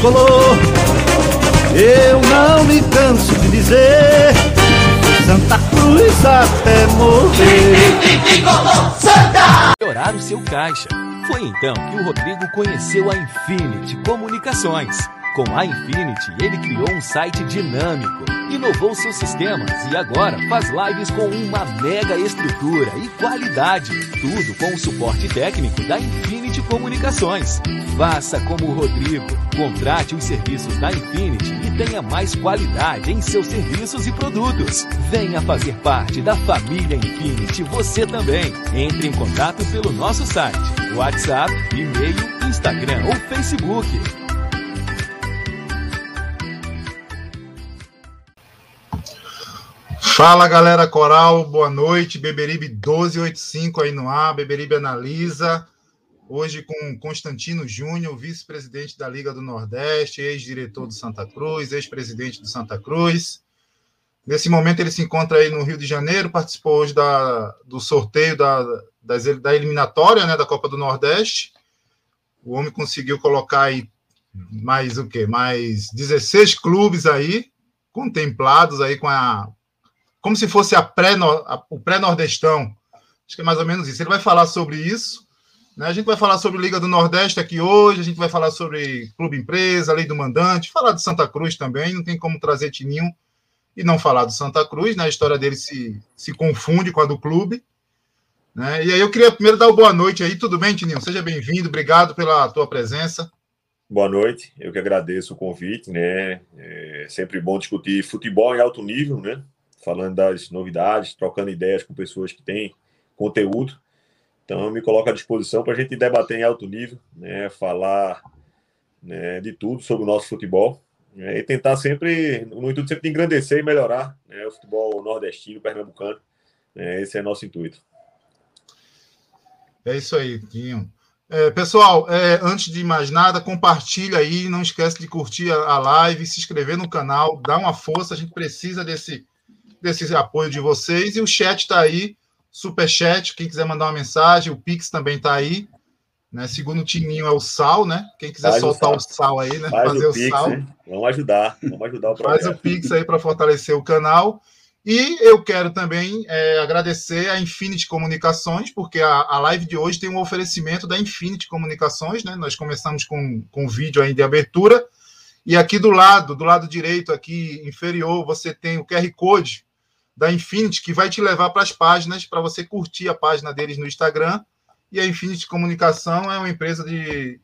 Tricolor. Eu não me canso de dizer Santa Cruz até morrer. Tricolor Santa! Melhorar o seu caixa. Foi então que o Rodrigo conheceu a Infinity Comunicações. Com a Infinity, ele criou um site dinâmico, inovou seus sistemas e agora faz lives com uma mega estrutura e qualidade. Tudo com o suporte técnico da Infinity Comunicações. Faça como o Rodrigo. Contrate os serviços da Infinity e tenha mais qualidade em seus serviços e produtos. Venha fazer parte da família Infinity você também. Entre em contato pelo nosso site, WhatsApp, e-mail, Instagram ou Facebook. Fala galera coral, boa noite. Beberibe 1285 aí no ar, Beberibe analisa. Hoje com Constantino Júnior, vice-presidente da Liga do Nordeste, ex-diretor do Santa Cruz, ex-presidente do Santa Cruz. Nesse momento ele se encontra aí no Rio de Janeiro, participou hoje da, do sorteio da, das, da eliminatória né, da Copa do Nordeste. O homem conseguiu colocar aí mais o quê? Mais 16 clubes aí, contemplados aí com a como se fosse a pré a, o pré-nordestão. Acho que é mais ou menos isso. Ele vai falar sobre isso. Né? A gente vai falar sobre Liga do Nordeste aqui hoje, a gente vai falar sobre Clube Empresa, Lei do Mandante, falar de Santa Cruz também, não tem como trazer Tininho e não falar do Santa Cruz, né? A história dele se, se confunde com a do clube. Né? E aí eu queria primeiro dar uma boa noite aí. Tudo bem, Tininho? Seja bem-vindo, obrigado pela tua presença. Boa noite, eu que agradeço o convite, né? É sempre bom discutir futebol em alto nível, né? Falando das novidades, trocando ideias com pessoas que têm conteúdo. Então, eu me coloco à disposição para a gente debater em alto nível, né, falar né, de tudo sobre o nosso futebol né, e tentar sempre, no intuito sempre de engrandecer e melhorar né, o futebol nordestino, pernambucano. Né, esse é nosso intuito. É isso aí, Tinho. É, pessoal, é, antes de mais nada, compartilha aí, não esquece de curtir a, a live, se inscrever no canal, dá uma força, a gente precisa desse, desse apoio de vocês. E o chat está aí, super chat, quem quiser mandar uma mensagem, o Pix também está aí. Né? Segundo o Tininho é o sal, né? Quem quiser Faz soltar o sal. o sal, aí, né? Faz Fazer o, Pix, o sal. Hein? Vamos ajudar, vamos ajudar o projeto. Faz o Pix aí para fortalecer o canal. E eu quero também é, agradecer a Infinity Comunicações, porque a, a live de hoje tem um oferecimento da Infinity Comunicações, né? Nós começamos com, com um vídeo aí de abertura. E aqui do lado, do lado direito, aqui inferior, você tem o QR Code da Infinity, que vai te levar para as páginas, para você curtir a página deles no Instagram. E a Infinity Comunicação é uma empresa de,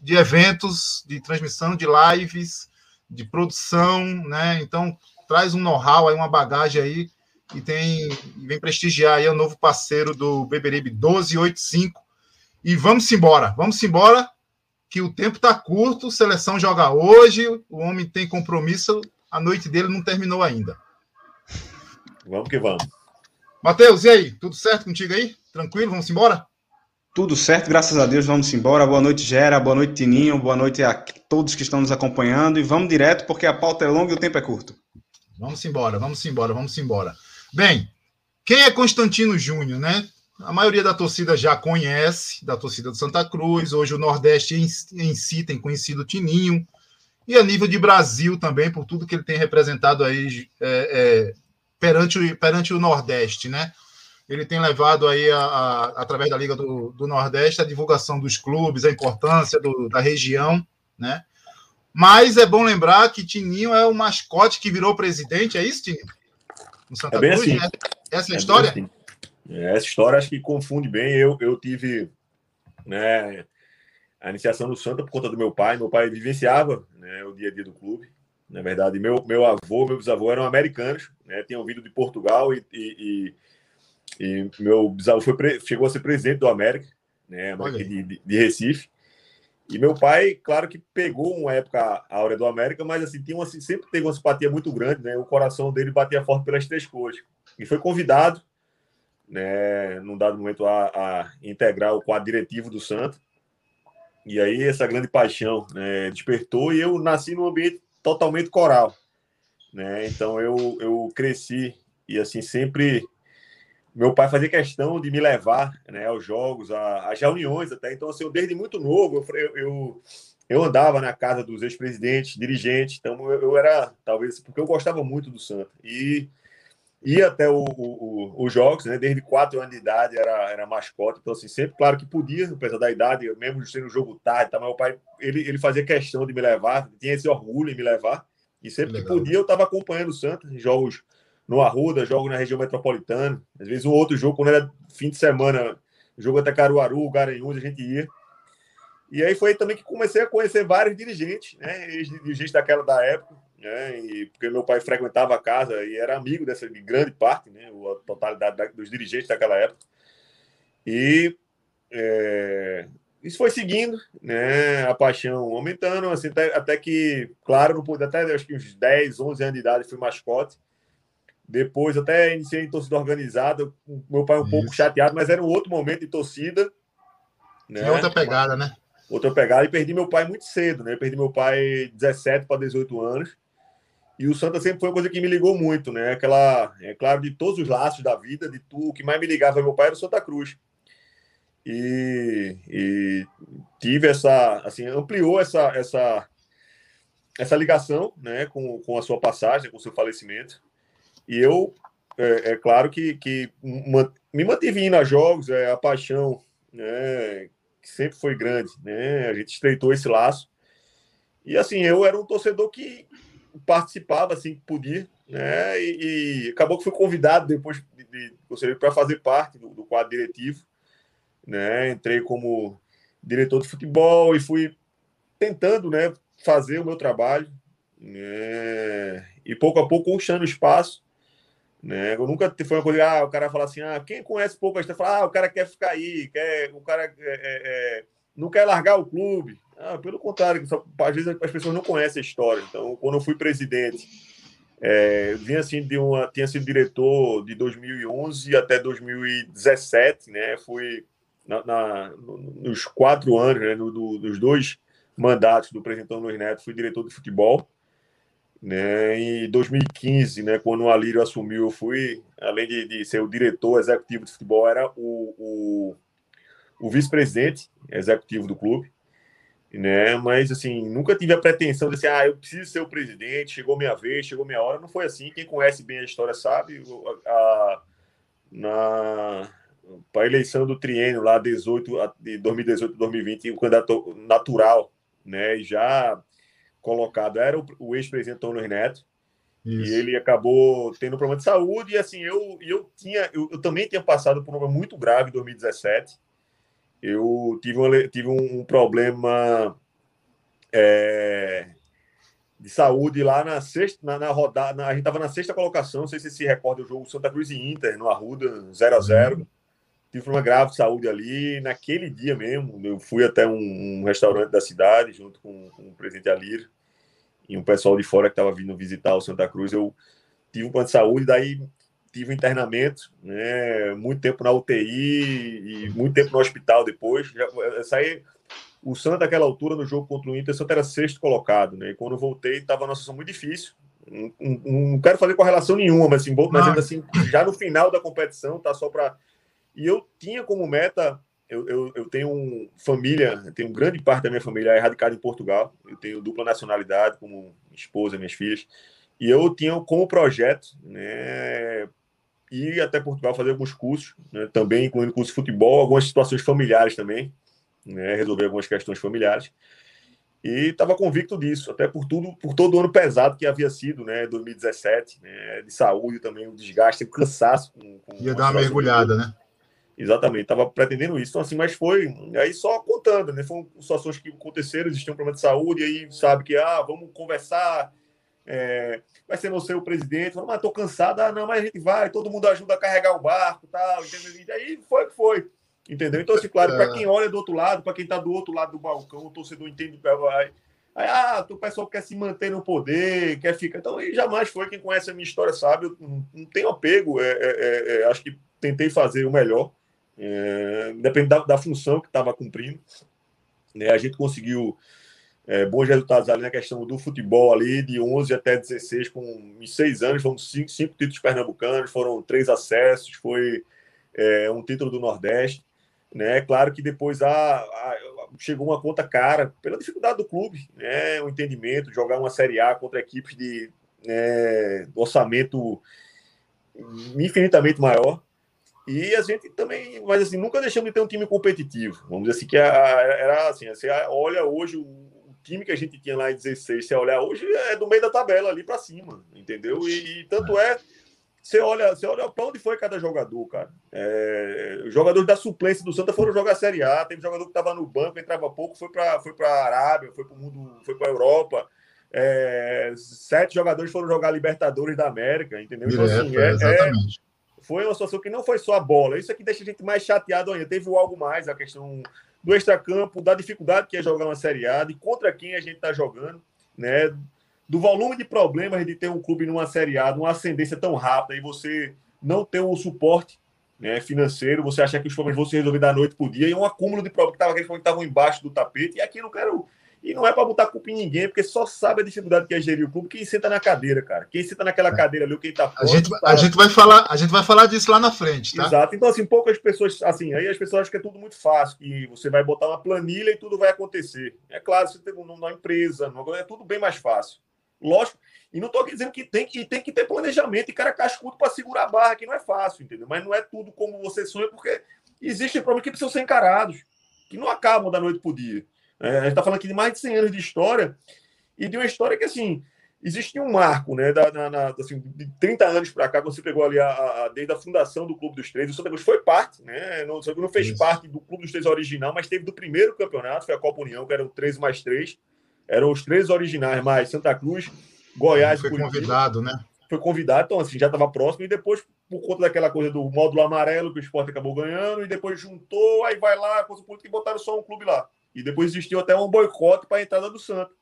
de eventos, de transmissão de lives, de produção, né? Então, traz um know-how aí, uma bagagem aí, e tem vem prestigiar aí o novo parceiro do Beberibe 1285. E vamos embora, vamos embora, que o tempo está curto, seleção joga hoje, o homem tem compromisso, a noite dele não terminou ainda. Vamos que vamos. Matheus, e aí? Tudo certo contigo aí? Tranquilo? Vamos embora? Tudo certo, graças a Deus, vamos embora. Boa noite, Gera, boa noite, Tininho, boa noite a todos que estão nos acompanhando e vamos direto porque a pauta é longa e o tempo é curto. Vamos embora, vamos embora, vamos embora. Bem, quem é Constantino Júnior, né? A maioria da torcida já conhece, da torcida do Santa Cruz. Hoje o Nordeste em, em si tem conhecido o Tininho. E a nível de Brasil também, por tudo que ele tem representado aí é, é, perante o, perante o Nordeste, né? Ele tem levado aí, a, a, através da Liga do, do, Nordeste, a divulgação dos clubes, a importância do, da região, né? Mas é bom lembrar que Tininho é o mascote que virou presidente, é isso, Tininho? No Santa é bem Cruz, assim. né? Essa é a é história? Assim. Essa história acho que confunde bem. Eu, eu tive né, a iniciação no Santa por conta do meu pai. Meu pai vivenciava né, o dia a dia do clube. Na verdade, meu, meu avô, meu bisavô eram americanos, né, tinham vindo de Portugal e, e, e, e meu bisavô foi, chegou a ser presidente do América, né, de, de, de, Recife. E meu pai, claro que pegou uma época áurea do América, mas assim, tinha uma, sempre teve uma simpatia muito grande, né? O coração dele batia forte pelas três cores. E foi convidado, né, num dado momento, a, a integrar o quadro diretivo do Santos. E aí essa grande paixão né, despertou e eu nasci num ambiente totalmente coral, né? Então eu, eu cresci e assim sempre meu pai fazia questão de me levar né, aos jogos, às reuniões até. Então assim, eu desde muito novo eu, eu, eu andava na casa dos ex-presidentes, dirigentes. Então eu, eu, era talvez porque eu gostava muito do Santa e ia até o, o, os jogos, né? Desde quatro anos de idade era, era mascote, então assim, sempre, claro que podia, apesar da idade, mesmo sendo um jogo tarde, tá, meu pai, ele, ele fazia questão de me levar, tinha esse orgulho em me levar, e sempre que, que podia eu estava acompanhando o Santos, jogos no Arruda, jogos na região metropolitana, às vezes um outro jogo, quando era fim de semana, jogo até Caruaru, Garanhuns, a gente ia, e aí foi também que comecei a conhecer vários dirigentes, né, dirigentes daquela da época, né? E porque meu pai frequentava a casa e era amigo dessa de grande parte, né? A totalidade da, dos dirigentes daquela época. E é, isso foi seguindo, né? A paixão aumentando, assim, até, até que, claro, não pude, até acho que uns 10, 11 anos de idade fui mascote. Depois até iniciei em torcida organizada, meu pai um isso. pouco chateado, mas era um outro momento de torcida. Né? outra pegada, né? Outra pegada, e perdi meu pai muito cedo, né? perdi meu pai 17 para 18 anos. E o Santa sempre foi uma coisa que me ligou muito, né? Aquela, é claro, de todos os laços da vida, de tudo, o que mais me ligava meu pai era o Santa Cruz. E, e tive essa, assim, ampliou essa, essa, essa ligação, né, com, com a sua passagem, com o seu falecimento. E eu, é, é claro que, que me mantive indo a jogos, é, a paixão, né, que sempre foi grande, né? A gente estreitou esse laço. E assim, eu era um torcedor que participava assim que podia, né? E, e acabou que fui convidado depois de, de para fazer parte do, do, quadro diretivo, né? Entrei como diretor de futebol e fui tentando, né, fazer o meu trabalho, né? E pouco a pouco conquistando espaço, né? Eu nunca foi uma coisa, ah, o cara fala assim, ah, quem conhece pouco a gente fala, ah, o cara quer ficar aí, quer, o cara é, é, é não quer largar o clube, ah, pelo contrário, só, às vezes as pessoas não conhecem a história. Então, quando eu fui presidente, é, vinha assim de uma, tinha sido diretor de 2011 até 2017, né? Fui na, na nos quatro anos, né? No, do, dos dois mandatos do presidente Luiz Neto, fui diretor de futebol. Né, em 2015, né, quando o Alírio assumiu, eu fui, além de, de ser o diretor executivo de futebol, era o, o, o vice-presidente executivo do clube né? Mas assim, nunca tive a pretensão de assim, ah, eu preciso ser o presidente, chegou minha vez, chegou minha hora. Não foi assim. Quem conhece bem a história sabe. A, a na para a eleição do triênio lá 18 de 2018 2020, o candidato natural, né, já colocado era o, o ex-presidente Antônio Neto. Isso. E ele acabou tendo um problema de saúde e assim, eu eu tinha eu, eu também tinha passado por um problema muito grave em 2017 eu tive, uma, tive um problema é, de saúde lá na sexta, na, na rodada. Na, a gente estava na sexta colocação, não sei se se recorda o jogo Santa Cruz e Inter, no Arruda, 0 a 0 uhum. Tive uma grave de saúde ali. Naquele dia mesmo, eu fui até um, um restaurante da cidade, junto com, com o presidente Alir e um pessoal de fora que estava vindo visitar o Santa Cruz. Eu tive um plano de saúde, daí tive internamento, né, muito tempo na UTI e muito tempo no hospital depois. Já, saí, o Santa, naquela altura, no jogo contra o Inter, o Santa era sexto colocado, né? E quando voltei, estava numa situação muito difícil. Não, não, quero fazer correlação nenhuma, mas, assim, mas ainda assim, já no final da competição, tá só para. E eu tinha como meta. Eu, eu, eu tenho família, eu tenho grande parte da minha família é radicada em Portugal. Eu tenho dupla nacionalidade, como esposa, minhas filhas. E eu tinha como projeto né, ir até Portugal fazer alguns cursos, né, também incluindo curso de futebol, algumas situações familiares também, né, resolver algumas questões familiares. E estava convicto disso, até por tudo, por todo o ano pesado que havia sido, né, 2017, né, de saúde também, o desgaste, o cansaço. Com, com Ia dar uma mergulhada, né? Exatamente, estava pretendendo isso. Então, assim, mas foi aí só contando, né? Foram situações que aconteceram, existia um problema de saúde, e aí sabe que, ah, vamos conversar, é, vai ser você o presidente. Falou, mas tô cansado, ah, não, mas a gente vai, todo mundo ajuda a carregar o barco tal, entendeu? E aí foi que foi, entendeu? Então, assim, claro, para quem olha do outro lado, para quem está do outro lado do balcão, o torcedor entende. Aí, ah, o pessoal quer se manter no poder, quer ficar. Então, aí jamais foi. Quem conhece a minha história sabe, eu não, tenho apego. É, é, é, acho que tentei fazer o melhor, é, depende da, da função que estava cumprindo. Né? A gente conseguiu é, bons resultados ali na questão do futebol ali, de 11 até 16, com em seis anos, foram cinco, cinco títulos pernambucanos, foram três acessos, foi é, um título do Nordeste. Né? Claro que depois a, a, chegou uma conta cara pela dificuldade do clube, né? o entendimento, jogar uma Série A contra equipes de né, orçamento infinitamente maior. E a gente também, mas assim, nunca deixamos de ter um time competitivo. Vamos dizer assim, que era assim, você olha hoje o time que a gente tinha lá em 16, você olhar hoje é do meio da tabela ali para cima, entendeu? E, e tanto é você olha, você olha para onde foi cada jogador, cara. É, os jogadores da suplência do Santa foram jogar a Série A. Teve jogador que estava no banco, entrava pouco, foi para foi a Arábia, foi para o mundo, foi para a Europa. É, sete jogadores foram jogar Libertadores da América, entendeu? Então, assim, é, é, foi uma situação que não foi só a bola. Isso aqui deixa a gente mais chateado ainda. Teve algo mais, a questão do extracampo, da dificuldade que é jogar uma Série A, de contra quem a gente está jogando, né? do volume de problemas de ter um clube numa Série A, numa ascendência tão rápida, e você não ter o suporte né, financeiro, você achar que os problemas vão se resolver da noite para o dia, e um acúmulo de problemas que estavam embaixo do tapete, e aqui eu não quero. E não é para botar culpa em ninguém, porque só sabe a dificuldade que é gerir o clube quem senta na cadeira, cara. Quem senta naquela é. cadeira ali, quem está a gente, tá... a gente vai falar, A gente vai falar disso lá na frente, tá? Exato. Então, assim, poucas pessoas, assim, aí as pessoas acham que é tudo muito fácil, que você vai botar uma planilha e tudo vai acontecer. É claro, você tem uma empresa, é tudo bem mais fácil. Lógico, e não estou dizendo que tem que, tem que ter planejamento e cara cascudo para segurar a barra, que não é fácil, entendeu? Mas não é tudo como você sonha, porque existem problemas que precisam ser encarados, que não acabam da noite para o dia. É, a gente está falando aqui de mais de 100 anos de história, e de uma história que, assim, existe um marco, né, da, na, na, assim, de 30 anos para cá, quando você pegou ali a, a, desde a fundação do Clube dos Três, o Santa Cruz foi parte, né, não, não fez Isso. parte do Clube dos Três original, mas teve do primeiro campeonato, foi a Copa União, que era o 13 mais 3, eram os três originais, mais Santa Cruz, Goiás. Foi Curitiba. convidado, né? Foi convidado, então assim, já estava próximo, e depois, por conta daquela coisa do módulo amarelo que o esporte acabou ganhando, e depois juntou, aí vai lá, coisa política, e botaram só um clube lá. E depois existiu até um boicote para a entrada do Santos.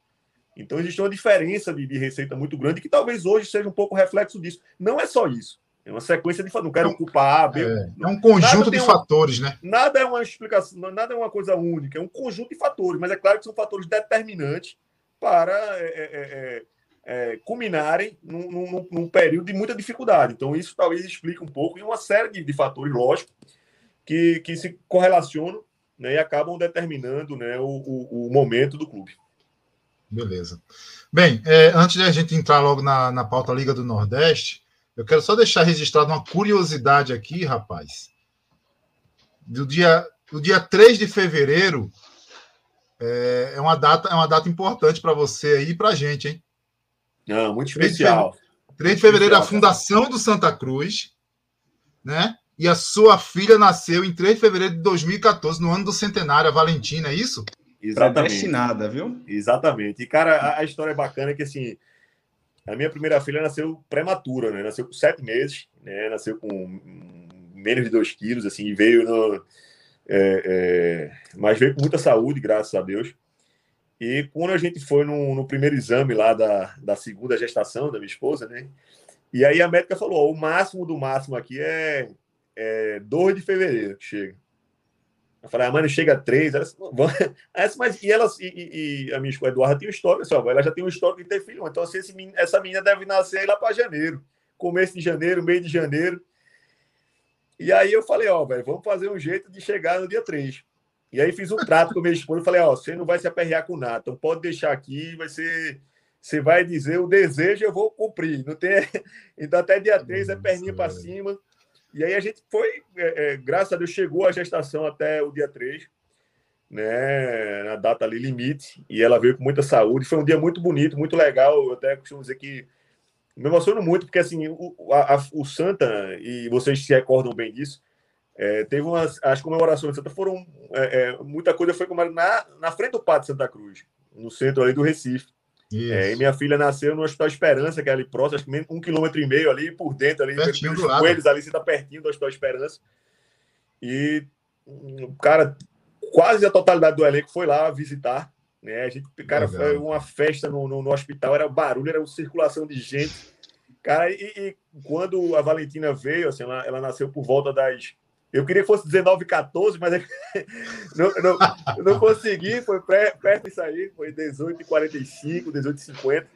Então existe uma diferença de, de, receita muito grande, que talvez hoje seja um pouco reflexo disso. Não é só isso. É uma sequência de fatores. Não quero culpar A, B. É, é um conjunto de fatores, né? Nada é uma explicação, nada é uma coisa única, é um conjunto de fatores, mas é claro que são fatores determinantes para é, é, é, é, culminarem num, num, num, período de muita dificuldade. Então, isso talvez explique um pouco, e uma série de, de fatores, lógico, que, que se correlacionam né, e acabam determinando né, o, o, o momento do clube. Beleza. Bem, é, antes de a gente entrar logo na, na pauta Liga do Nordeste, eu quero só deixar registrado uma curiosidade aqui, rapaz. Do dia, do dia 3 de fevereiro, é, é uma data, é uma data importante para você aí e para a gente, hein? Não, muito especial. 3 de fevereiro, a fundação do Santa Cruz, né? E a sua filha nasceu em 3 de fevereiro de 2014, no ano do centenário, a Valentina, é isso? Exatamente. nada, viu? Exatamente. E, cara, a, a, história é bacana que, assim, a minha primeira filha nasceu prematura, né? Nasceu com sete meses, né? Nasceu com menos de dois quilos, assim, e veio no é, é, mas veio com muita saúde, graças a Deus. E quando a gente foi no, no, primeiro exame lá da, da segunda gestação da minha esposa, né? E aí a médica falou: ó, o máximo do máximo aqui é, é 2 de fevereiro que chega. Eu falei, a ah, mãe chega a 3. Ela, mas, e, ela, e, e, a minha esposa Eduarda tem um histórico, assim, ó, ela já tem um histórico de ter filho. Então, assim, esse, essa menina deve nascer lá para janeiro. Começo de janeiro, meio de janeiro. E aí eu falei, ó, velho, vamos fazer um jeito de chegar no dia 3. E aí fiz um trato com a minha esposa falei, ó, você não vai se aperrear com nada, então pode deixar aqui, vai ser. Você vai dizer o desejo, eu vou cumprir. Não tem... Então até dia 3 é perninha para cima. E aí a gente foi, é, é, graças a Deus, chegou a gestação até o dia 3, né? Na data ali limite, e ela veio com muita saúde. Foi um dia muito bonito, muito legal. Eu até costumo dizer que me emociono muito, porque assim, o, a, o Santa, e vocês se recordam bem disso, É, teve umas. As comemorações de Santa foram. É, é, muita coisa foi comemorada na, na frente do Pátio Santa Cruz, no centro ali do Recife. É, e minha filha nasceu no Hospital Esperança, que é ali próximo, acho que um quilômetro e meio ali por dentro, ali, Pertinho pelos coelhos ali, você tá pertinho do Hospital Esperança. E, hum, cara, quase a totalidade do elenco foi lá visitar. Né? A gente, cara, Legal. foi uma festa no, no, no hospital, era barulho, era circulação de gente. Cara, e, e quando a Valentina veio, assim, ela, ela nasceu por volta das. Eu queria que fosse 19 14, mas é não, não, não consegui, foi pré, perto disso aí, foi 18 45, 18 50.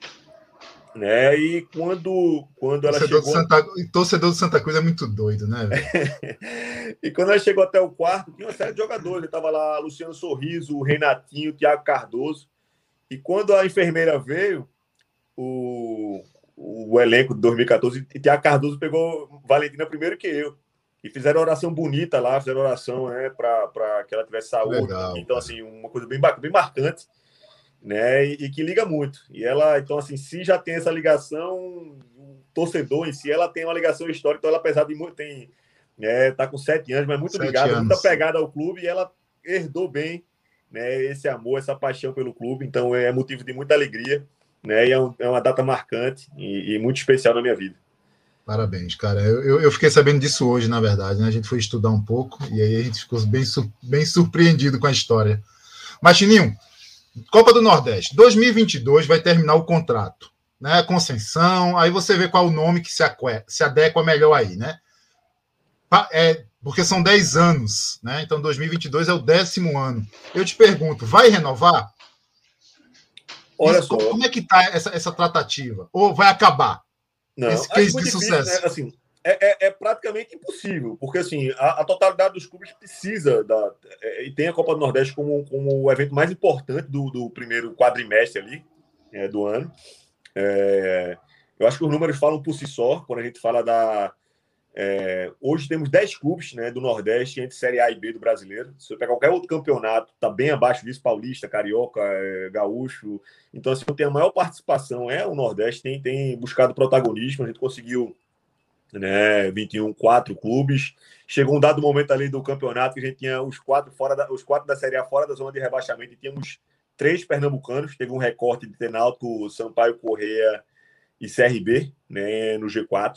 Né? E quando, quando ela Torcedor, chegou. de Santa, torcedor do Santa Cruz é muito doido, né? e quando ela chegou até o quarto, tinha uma série de jogadores. Estava lá Luciano Sorriso, o Renatinho, o Thiago Cardoso. E quando a enfermeira veio, o, o elenco de 2014, e Thiago Cardoso pegou Valentina primeiro que eu. E fizeram oração bonita lá, fizeram oração né, para que ela tivesse saúde. Legal, então, cara. assim, uma coisa bem, bem marcante, né? E, e que liga muito. E ela, então, assim, se já tem essa ligação, o torcedor em si, ela tem uma ligação histórica, então ela, apesar de muito, tem, é, tá com sete anos, mas muito Sete ligada, anos. muita pegada ao clube, e ela herdou bem né, esse amor, essa paixão pelo clube, então é motivo de muita alegria, né? E é, um- é uma data marcante e, e muito especial na minha vida. Parabéns, cara. Eu, eu, fiquei sabendo disso hoje, na verdade. Né? A gente foi estudar um pouco e aí a gente ficou bem, bem surpreendido com a história. Mas, Chininho, Copa do Nordeste, 2022 vai terminar o contrato, né? Conceição, aí você vê qual o nome que se, aque- se adequa melhor aí, né? É, porque são 10 anos, né? Então 2022 é o décimo ano. Eu te pergunto, vai renovar? Olha Isso, só, Como é que tá essa, essa tratativa? Ou vai acabar? Não, Esse case de difícil, sucesso. né? Assim, é, é- é praticamente impossível, porque assim, a, a totalidade dos clubes precisa da. é, e tem a Copa do Nordeste como, como o evento mais importante do, do primeiro quadrimestre ali é, do ano. É, eu acho que os números falam por si só, quando a gente fala da. É, hoje temos 10 clubes né, do Nordeste entre Série A e B do brasileiro. Se você pegar qualquer outro campeonato, está bem abaixo disso, Paulista, Carioca, é, Gaúcho. Então, assim, tem a maior participação é o Nordeste, tem, tem buscado protagonismo. A gente conseguiu né, 21, quatro clubes. Chegou um dado momento ali do campeonato que a gente tinha os quatro, fora da, os quatro da Série A fora da zona de rebaixamento e tínhamos três pernambucanos. Teve um recorte de Tenalto, Sampaio Correia e CRB né, no G4.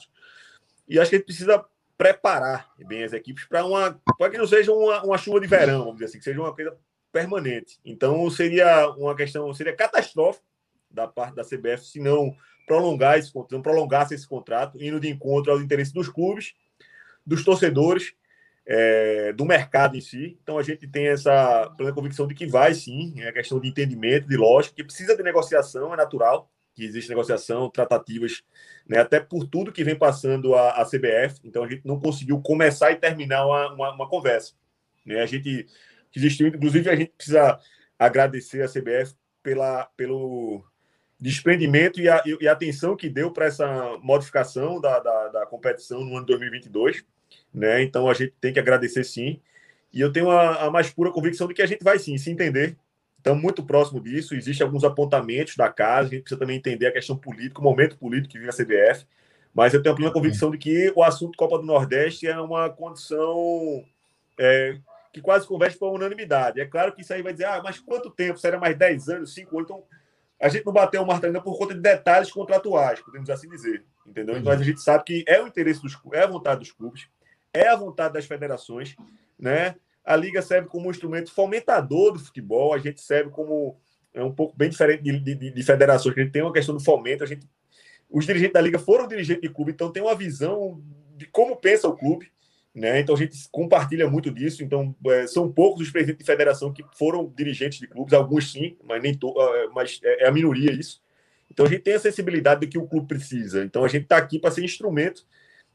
E acho que a gente precisa preparar bem as equipes para uma para que não seja uma, uma chuva de verão, vamos dizer assim, que seja uma coisa permanente. Então seria uma questão, seria catastrófico da parte da CBF se não prolongar esse contrato, prolongasse esse contrato, indo de encontro aos interesses dos clubes, dos torcedores, é, do mercado em si. Então a gente tem essa plena convicção de que vai sim, é questão de entendimento, de lógica, que precisa de negociação, é natural que existe negociação, tratativas, né, até por tudo que vem passando a, a CBF. Então a gente não conseguiu começar e terminar uma, uma, uma conversa. Né? A gente existiu, inclusive a gente precisa agradecer a CBF pela, pelo desprendimento e a, e a atenção que deu para essa modificação da, da, da, competição no ano 2022. Né? Então a gente tem que agradecer sim. E eu tenho a, a mais pura convicção de que a gente vai sim se entender. Estamos muito próximo disso. Existem alguns apontamentos da casa. A gente precisa também entender a questão política, o momento político que vive a CBF. Mas eu tenho a plena convicção de que o assunto Copa do Nordeste é uma condição é, que quase converge para unanimidade. É claro que isso aí vai dizer, ah, mas quanto tempo? Será mais 10 anos, 5 anos? Então, a gente não bateu o martelo ainda por conta de detalhes contratuais, podemos assim dizer. Entendeu? Mas a gente sabe que é o interesse dos é a vontade dos clubes, é a vontade das federações, né? A liga serve como um instrumento fomentador do futebol, a gente serve como é um pouco bem diferente de, de, de federações, que a gente tem uma questão do fomento, a gente os dirigentes da liga foram dirigentes de clube, então tem uma visão de como pensa o clube, né? Então a gente compartilha muito disso. Então é, são poucos os presidentes de federação que foram dirigentes de clubes, alguns sim, mas nem to, mas é a minoria isso. Então a gente tem a sensibilidade do que o clube precisa. Então a gente está aqui para ser instrumento,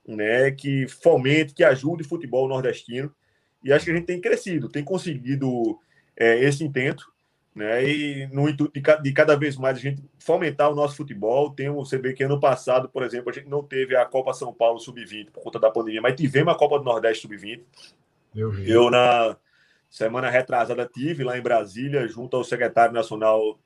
né? Que fomente, que ajude o futebol nordestino. E acho que a gente tem crescido, tem conseguido é, esse intento né? E no intuito de, de, cada vez mais a gente fomentar o nosso futebol. Tem você vê que ano passado, por exemplo, a gente não teve a Copa São Paulo Sub-20 por conta da pandemia, mas tivemos a Copa do Nordeste Sub-20. Eu. Eu, na semana retrasada, tive lá em Brasília, junto ao secretário nacional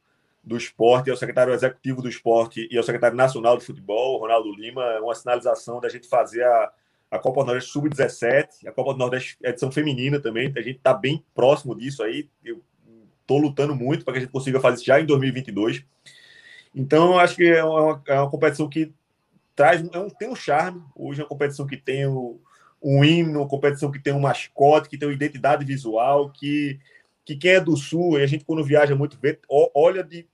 do esporte, ao secretário executivo do esporte e ao secretário nacional do futebol, Ronaldo Lima, uma sinalização da gente fazer a, a Copa do Nordeste Sub-17, a Copa do Nordeste edição feminina também. A gente está bem próximo disso aí. Eu estou lutando muito para que a gente consiga fazer isso já em 2022. Então, acho que é uma, é uma competição que traz é um, tem um charme. Hoje é uma competição que tem o, um hino, uma competição que tem um mascote, que tem uma identidade visual, que, que quem é do Sul, e a gente quando viaja muito vê, olha de,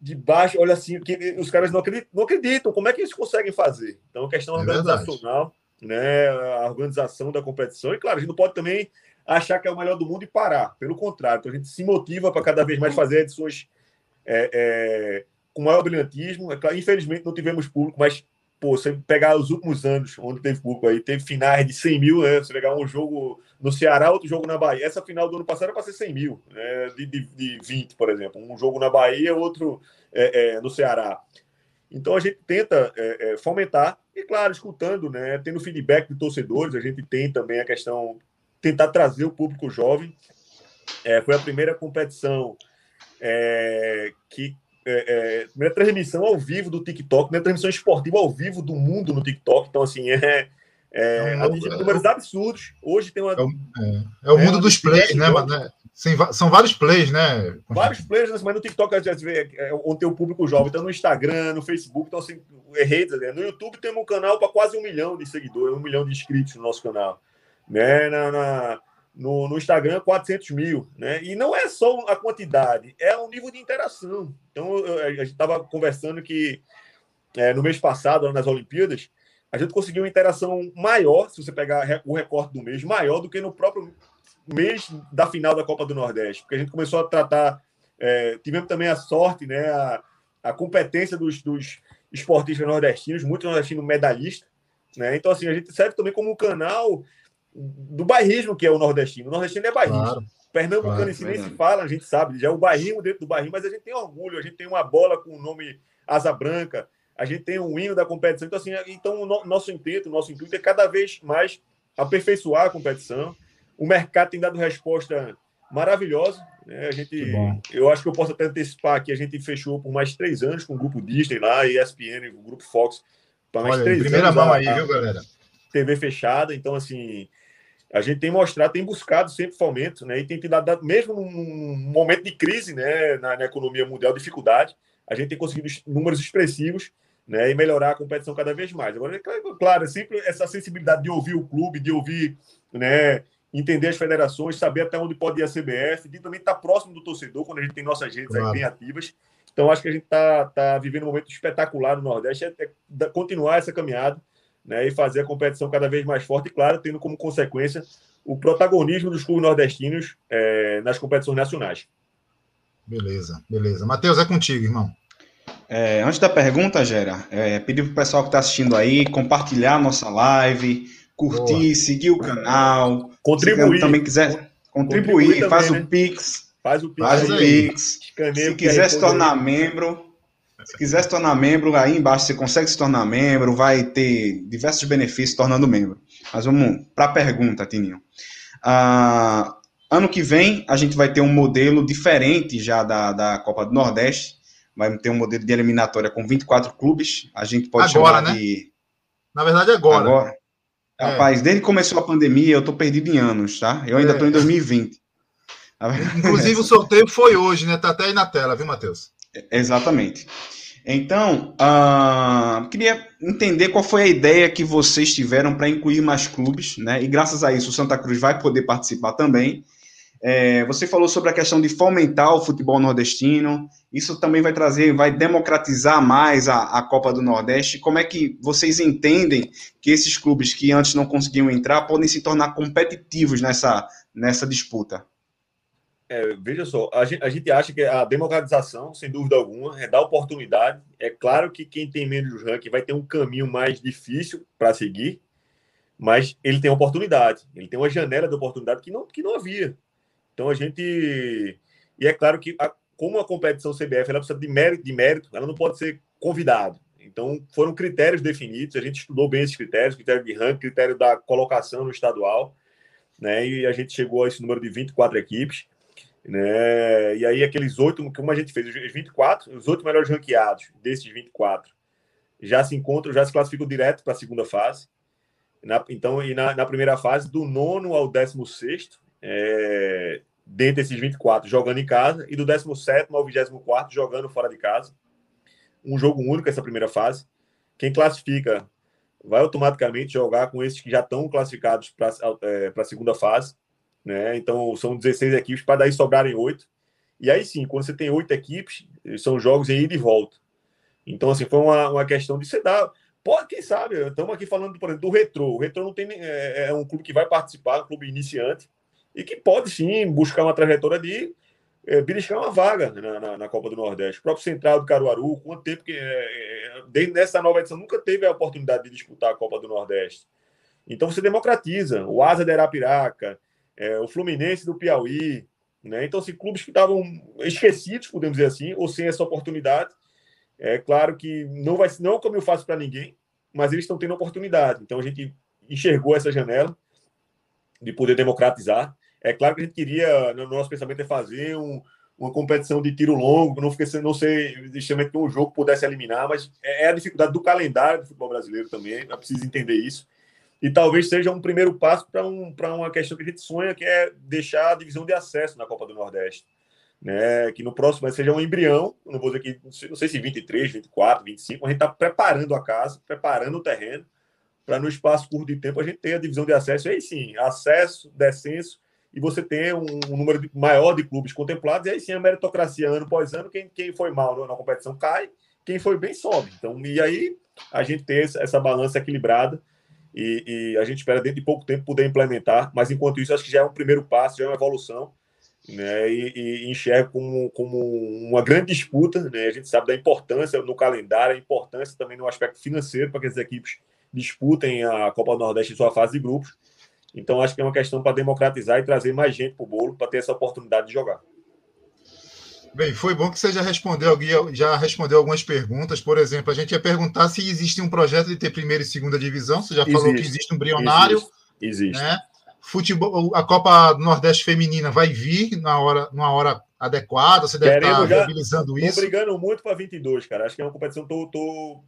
de baixo, olha assim, que os caras não acreditam, não acreditam, como é que eles conseguem fazer? Então, a questão é organizacional, né, a organização da competição, e claro, a gente não pode também achar que é o melhor do mundo e parar, pelo contrário, então a gente se motiva para cada vez mais fazer edições é, é, com maior brilhantismo, é claro, infelizmente não tivemos público, mas pô, você pegar os últimos anos, onde teve público aí, teve finais de 100 mil, né? Você pegar um jogo no Ceará, outro jogo na Bahia. Essa final do ano passado era para ser 100 mil, né? de, de, de 20, por exemplo. Um jogo na Bahia, outro é, é, no Ceará. Então a gente tenta é, é fomentar, e claro, escutando, né? Tendo feedback de torcedores, a gente tem também a questão, tentar trazer o público jovem. É, foi a primeira competição é, que é, é, primeira transmissão ao vivo do TikTok, primeira transmissão esportiva ao vivo do mundo no TikTok. Então, assim, é, é, é números absurdos. Hoje tem uma. É, o, é, é o mundo dos plays, né, né? São vários plays, né? Vários plays, mas no TikTok a gente vê onde tem o público jovem, então no Instagram, no Facebook, então assim, redes, né? no YouTube temos um canal para quase um milhão de seguidores, um milhão de inscritos no nosso canal. Né? Na, na no, no, Instagram 400 mil, né? E não é só a quantidade, é o nível de interação. Então, eu, a gente estava conversando que é, no mês passado, nas Olimpíadas, a gente conseguiu uma interação maior, se você pegar o recorte do mês, maior do que no próprio mês da final da Copa do Nordeste, porque a gente começou a tratar, é, tivemos também a sorte, né, a, a competência dos, dos esportistas nordestinos, muito nordestino medalhista, né? Então, assim, a gente serve também como um canal do bairrismo que é o nordestino. O nordestino é bairrista. Claro. Pernambucano claro, em si nem se fala, a gente sabe, já é o bairrismo dentro do bairrismo, mas a gente tem orgulho, a gente tem uma bola com o nome Asa Branca, a gente tem um hino da competição. Então, assim, então o nosso intento, o nosso intuito é cada vez mais aperfeiçoar a competição. O mercado tem dado resposta maravilhosa. Né? A gente, eu acho que eu posso até antecipar que a gente fechou por mais três anos com o grupo Disney lá, ESPN, o grupo Fox, para mais Olha, três primeira anos. Primeira mão aí, viu, galera? TV fechada. Então, assim, a gente tem mostrado, tem buscado sempre fomento, né? E tem dado, mesmo num momento de crise, né, na, na, economia mundial, dificuldade, a gente tem conseguido números expressivos, né? E melhorar a competição cada vez mais. Agora, é claro, é sempre essa sensibilidade de ouvir o clube, de ouvir, né? Entender as federações, saber até onde pode ir a CBF, de também estar próximo do torcedor, quando a gente tem nossas redes claro. aí bem ativas. Então, acho que a gente está tá vivendo um momento espetacular no Nordeste, é, é continuar essa caminhada né, e fazer a competição cada vez mais forte e, claro, tendo como consequência o protagonismo dos clubes nordestinos é, nas competições nacionais. Beleza, beleza. Matheus, é contigo, irmão. É, antes da pergunta, Gera, é, pedir para o pessoal que está assistindo aí compartilhar a nossa live, curtir, Boa. seguir o canal. Contribuir. Se também quiser contribuir, contribuir faz também, o né? Pix. Faz o Pix. Faz o Pix. Se quiser se tornar membro, se quiser se tornar membro, aí embaixo você consegue se tornar membro, vai ter diversos benefícios tornando membro. Mas vamos para a pergunta, Tininho. Ah, ano que vem a gente vai ter um modelo diferente já da, da Copa do Nordeste. Vai ter um modelo de eliminatória com 24 clubes. A gente pode agora, chamar né? de. Na verdade, agora. agora. É. Rapaz, desde que começou a pandemia, eu tô perdido em anos, tá? Eu ainda é. tô em 2020. Inclusive, o sorteio foi hoje, né? Tá até aí na tela, viu, Matheus? Exatamente. Então, uh, queria entender qual foi a ideia que vocês tiveram para incluir mais clubes, né? E graças a isso o Santa Cruz vai poder participar também. É, você falou sobre a questão de fomentar o futebol nordestino. Isso também vai trazer, vai democratizar mais a, a Copa do Nordeste. Como é que vocês entendem que esses clubes que antes não conseguiam entrar podem se tornar competitivos nessa, nessa disputa? É, veja só, a gente, a gente, acha que a democratização, sem dúvida alguma, é dar oportunidade. É claro que quem tem menos ranking vai ter um caminho mais difícil para seguir, mas ele tem oportunidade, ele tem uma janela de oportunidade que não, que não havia. Então a gente. E é claro que, a, como a competição CBF ela precisa de mérito, de mérito, ela não pode ser convidado. Então foram critérios definidos, a gente estudou bem esses critérios, critério de ranking, critério da colocação no estadual, né? E a gente chegou a esse número de 24 equipes. Né? E aí, aqueles oito, como a gente fez, os 24, os oito melhores ranqueados desses 24 já se encontram, já se classificam direto para a segunda fase. Na, então, e na, na, primeira fase, do nono ao décimo sexto, é, dentre desses 24 jogando em casa, e do 17 ao 24 jogando fora de casa. Um jogo único essa primeira fase. Quem classifica vai automaticamente jogar com esses que já estão classificados para é, a segunda fase. Né? Então, são 16 equipes, para daí sobrarem oito. E aí sim, quando você tem oito equipes, são jogos em ida e volta. Então, assim, foi uma, uma questão de você dar. Pode, quem sabe, estamos aqui falando, por exemplo, do Retro. O Retro não tem, é, é um clube que vai participar, um clube iniciante, e que pode sim buscar uma trajetória de é, beliscar uma vaga na, na, na, Copa do Nordeste. O próprio Central do Caruaru, quanto tempo que, é, desde essa nova edição, nunca teve a oportunidade de disputar a Copa do Nordeste. Então você democratiza. O Asa de Arapiraca, é, o Fluminense do Piauí. Né? Então, assim, clubes que estavam esquecidos, podemos dizer assim, ou sem essa oportunidade. É claro que não vai não é um caminho fácil para ninguém, mas eles estão tendo oportunidade. Então a gente enxergou essa janela de poder democratizar. É claro que a gente queria, no nosso pensamento, é fazer um, uma competição de tiro longo, não, fique, não sei que um jogo pudesse eliminar, mas é, é a dificuldade do calendário do futebol brasileiro também, é preciso entender isso. E talvez seja um primeiro passo para um, uma questão que a gente sonha, que é deixar a divisão de acesso na Copa do Nordeste né? Que no próximo seja um embrião, não vou dizer que, não sei se 23, 24, 25, a gente está preparando a casa, preparando o terreno, para no espaço curto de tempo a gente ter a divisão de acesso, e aí sim, acesso, descenso, e você ter um, um número de, maior de clubes contemplados, e aí sim a meritocracia ano após ano, quem, quem foi mal na competição cai, quem foi bem sobe. Então, e aí a gente ter essa, essa balança equilibrada, e, e, a gente espera dentro de pouco tempo poder implementar, mas enquanto isso, acho que já é um primeiro passo, já é uma evolução, né, e, e enxerga como, como uma grande disputa. Né, a gente sabe da importância no calendário, a importância também no aspecto financeiro para que as equipes disputem a Copa do Nordeste em sua fase de grupos. Então, acho que é uma questão para democratizar e trazer mais gente para o bolo para ter essa oportunidade de jogar. Bem, foi bom que você já respondeu, já respondeu algumas perguntas. Por exemplo, a gente ia perguntar se existe um projeto de ter primeira e segunda divisão. Você já existe, falou que existe um brionário. Existe. existe. Né? futebol, a Copa do Nordeste feminina vai vir na hora, numa hora adequada, você deve Queremos estar viabilizando isso. Estou brigando muito para 22, cara. Acho que é uma competição, tô, tô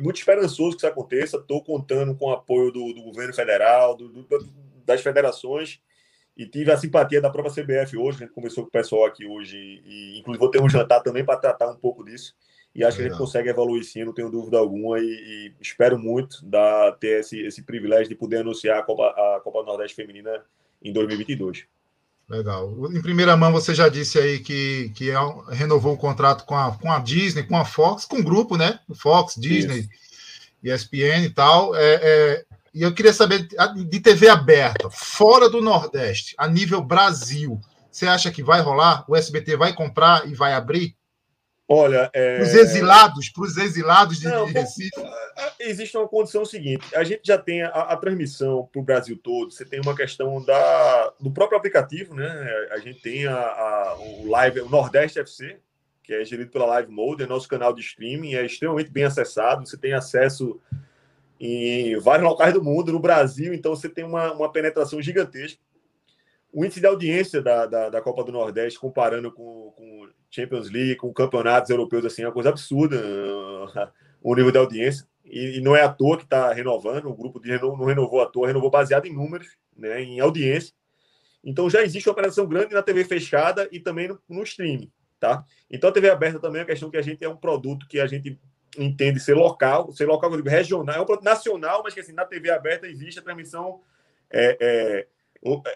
muito esperançoso que isso aconteça. Estou contando com o apoio do, do governo federal, do, do, das federações, e tive a simpatia da própria CBF hoje. A gente conversou com o pessoal aqui hoje, e inclusive vou ter um jantar também para tratar um pouco disso. E acho Legal. que a gente consegue evoluir sim, não tenho dúvida alguma. E, e espero muito da, ter esse, esse privilégio de poder anunciar a Copa, a Copa Nordeste Feminina em 2022. Legal. Em primeira mão, você já disse aí que, que é renovou o contrato com a, com a Disney, com a Fox, com o grupo, né? Fox, Disney, Isso. ESPN e tal. É, é, e eu queria saber de TV aberta, fora do Nordeste, a nível Brasil, você acha que vai rolar? O SBT vai comprar e vai abrir? Olha, é... os exilados, para os exilados de, Não, de Recife. Existe uma condição seguinte: a gente já tem a, a transmissão para o Brasil todo. Você tem uma questão da, do próprio aplicativo, né? A gente tem a, a, o Live, o Nordeste FC, que é gerido pela Live Mode, é nosso canal de streaming, é extremamente bem acessado. Você tem acesso em vários locais do mundo, no Brasil, então você tem uma, uma penetração gigantesca. O índice de audiência da, da, da Copa do Nordeste, comparando com, com Champions League, com campeonatos europeus, assim, é uma coisa absurda o nível de audiência. E, e não é à toa que está renovando, o grupo de não renovou à toa, renovou baseado em números, né, em audiência. Então já existe uma operação grande na TV fechada e também no, no streaming, tá? Então a TV aberta também é a questão que a gente é um produto que a gente entende ser local, ser local, eu digo, regional, é um produto nacional, mas que assim, na TV aberta existe a transmissão é, é,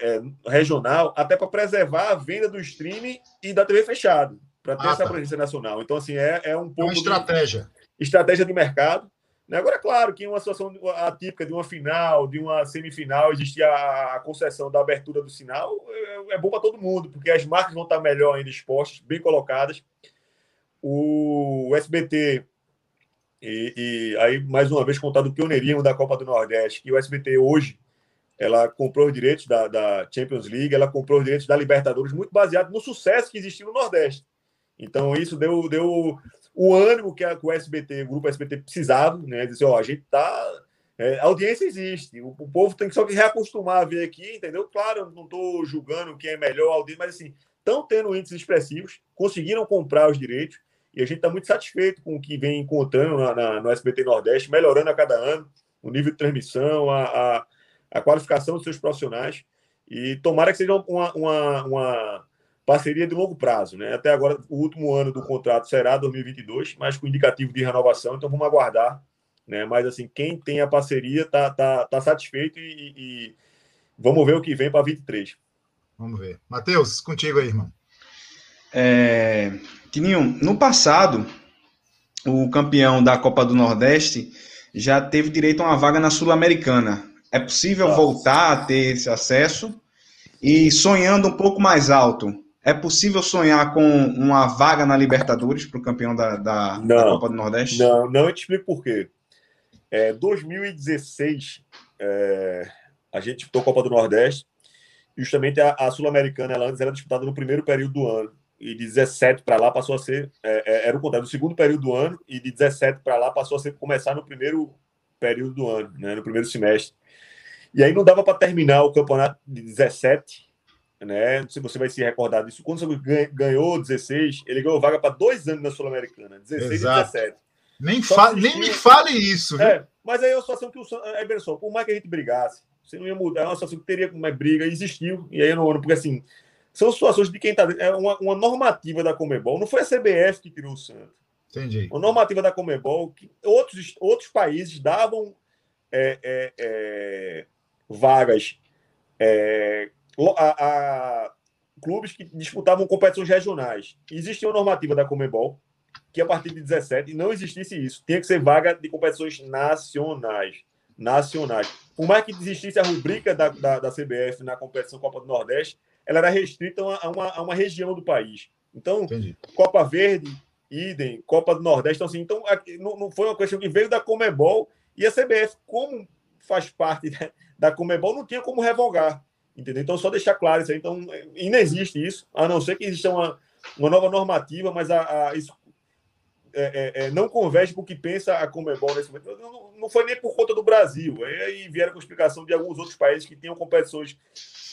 é, regional, até para preservar a venda do streaming e da TV fechada para ter ah, essa tá. abrangência nacional. Então, assim, é, é um pouco. É uma estratégia. De, estratégia de mercado. Né? Agora, é claro que em uma situação atípica de uma final, de uma semifinal, existia a, a concessão da abertura do sinal, é, é bom para todo mundo, porque as marcas vão estar melhor ainda expostas, bem colocadas. O SBT, e, e aí, mais uma vez, contado o pioneirismo da Copa do Nordeste, que o SBT hoje ela comprou os direitos da, da, Champions League, ela comprou os direitos da Libertadores, muito baseado no sucesso que existiu no Nordeste. Então, isso deu, deu o ânimo que, a, que o SBT, o grupo SBT precisava, né? Dizer, ó, a gente tá. É, a audiência existe, o, o, povo tem que só que reacostumar a ver aqui, entendeu? Claro, eu não estou julgando quem é melhor audiência, mas assim, estão tendo índices expressivos, conseguiram comprar os direitos, e a gente está muito satisfeito com o que vem encontrando na, na, no SBT Nordeste, melhorando a cada ano. o nível de transmissão, a, a, a qualificação dos seus profissionais. E tomara que seja uma, uma, uma parceria de longo prazo. Né? Até agora, o último ano do contrato será 2022, mas com indicativo de renovação, então vamos aguardar. Né? Mas, assim, quem tem a parceria está tá, tá satisfeito e, e vamos ver o que vem para 23. Vamos ver. Matheus, contigo aí, irmão. É, Tininho, no passado, o campeão da Copa do Nordeste já teve direito a uma vaga na Sul-Americana. É possível Nossa. voltar a ter esse acesso? E sonhando um pouco mais alto, é possível sonhar com uma vaga na Libertadores para o campeão da, da, da, Copa do Nordeste? Não, não, eu te explico por quê. É, 2016, é, a gente disputou a Copa do Nordeste, justamente a, a Sul-Americana ela antes era disputada no primeiro período do ano, e de 17 para lá passou a ser, é, é, era o contrário, do segundo período do ano, e de 17 para lá passou a ser começar no primeiro período do ano, né, no primeiro semestre. E aí não dava para terminar o campeonato de 17, né? Não sei se você vai se recordar disso. Quando você ganhou 16, ele ganhou vaga para dois anos na Sul-Americana, 16 Exato. e 17. Nem, fa nem me fale isso. É, mas aí é uma situação que o é, é por mais que a gente brigasse, você não ia mudar, é uma situação que teria mais briga, existiu, e aí não porque assim, são situações de quem está. É uma, uma normativa da Comebol, não foi a CBF que tirou o Santos. Entendi. Uma normativa da Comebol que outros, outros países davam é, é, é vagas é, a, a, clubes que disputavam competições regionais. Existia uma normativa da Comebol que a partir de 17 não existisse isso. Tinha que ser vaga de competições nacionais. Nacionais. Por mais que existisse a rubrica da, da, da CBF na competição Copa do Nordeste, ela era restrita a uma, a uma região do país. Então, Entendi. Copa Verde, idem, Copa do Nordeste. Então, assim, então, não, não foi uma questão que veio da Comebol e a CBF, como faz parte da Comebol, não tinha como revogar. Entendeu? Então, só deixar claro isso aí. Então, inexiste isso, a não ser que exista uma, uma nova normativa, mas a, a isso é, é, é não converge com o que pensa a Comebol nesse momento. Não, não foi nem por conta do Brasil. Aí vieram com explicação de alguns outros países que tinham competições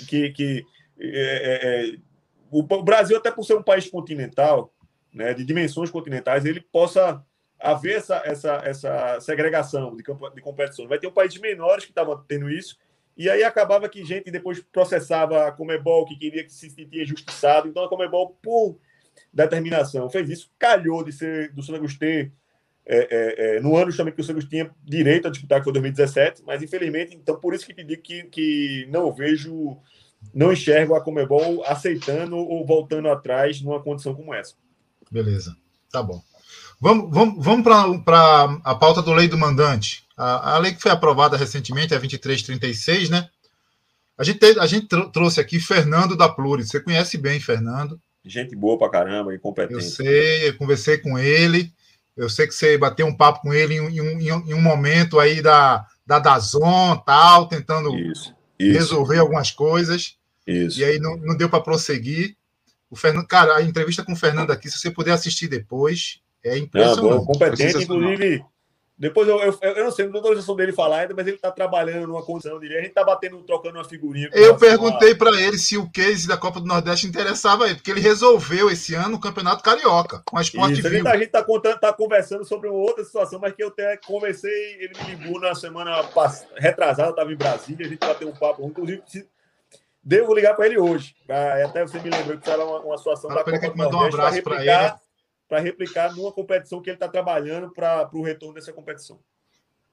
que. que é, é, é o Brasil, até por ser um país continental, né, de dimensões continentais, ele possa haver essa, essa, essa segregação de, de competições. Vai ter um países menores que estavam tendo isso, e aí acabava que gente depois processava a Comebol, que queria que se sentia injustiçado. Então a Comebol, por determinação, fez isso. Calhou de ser do Santos ter, é, é, é, no ano também que o Santos tinha direito a disputar, que foi 2017, mas infelizmente, então por isso que te digo que, que não vejo, não enxergo a Comebol aceitando ou voltando atrás numa condição como essa. Beleza, tá bom. Vamos, vamos, vamos para a pauta do lei do mandante. A, a, lei que foi aprovada recentemente é 2336, né? A gente, te, a gente trouxe aqui Fernando da Pluri. Você conhece bem, Fernando. Gente boa pra caramba, incompetente. Eu sei, eu conversei com ele. Eu sei que você bateu um papo com ele em, em, em um momento aí da, da Dazon, tal, tentando isso, isso. resolver algumas coisas. Isso. E aí não, não deu para prosseguir. O Fernando, cara, a entrevista com o Fernando aqui, se você puder assistir depois, é impressionante. Não, bom, competente, inclusive. Depois eu, eu, eu não sei, não estou dele falar ainda, mas ele está trabalhando numa condição de. A gente está batendo, trocando uma figurinha. Eu perguntei para ele se o case da Copa do Nordeste interessava ele, porque ele resolveu esse ano o Campeonato Carioca, com a Sport Isso, A gente está tá, tá conversando sobre uma outra situação, mas que eu até conversei, ele me ligou na semana passada, retrasada, estava em Brasília, a gente bateu um papo, inclusive devo ligar para ele hoje. Até você me lembrou que era uma, uma situação da Copa do Nordeste. Um abraço para ele para replicar numa competição que ele está trabalhando para o retorno dessa competição.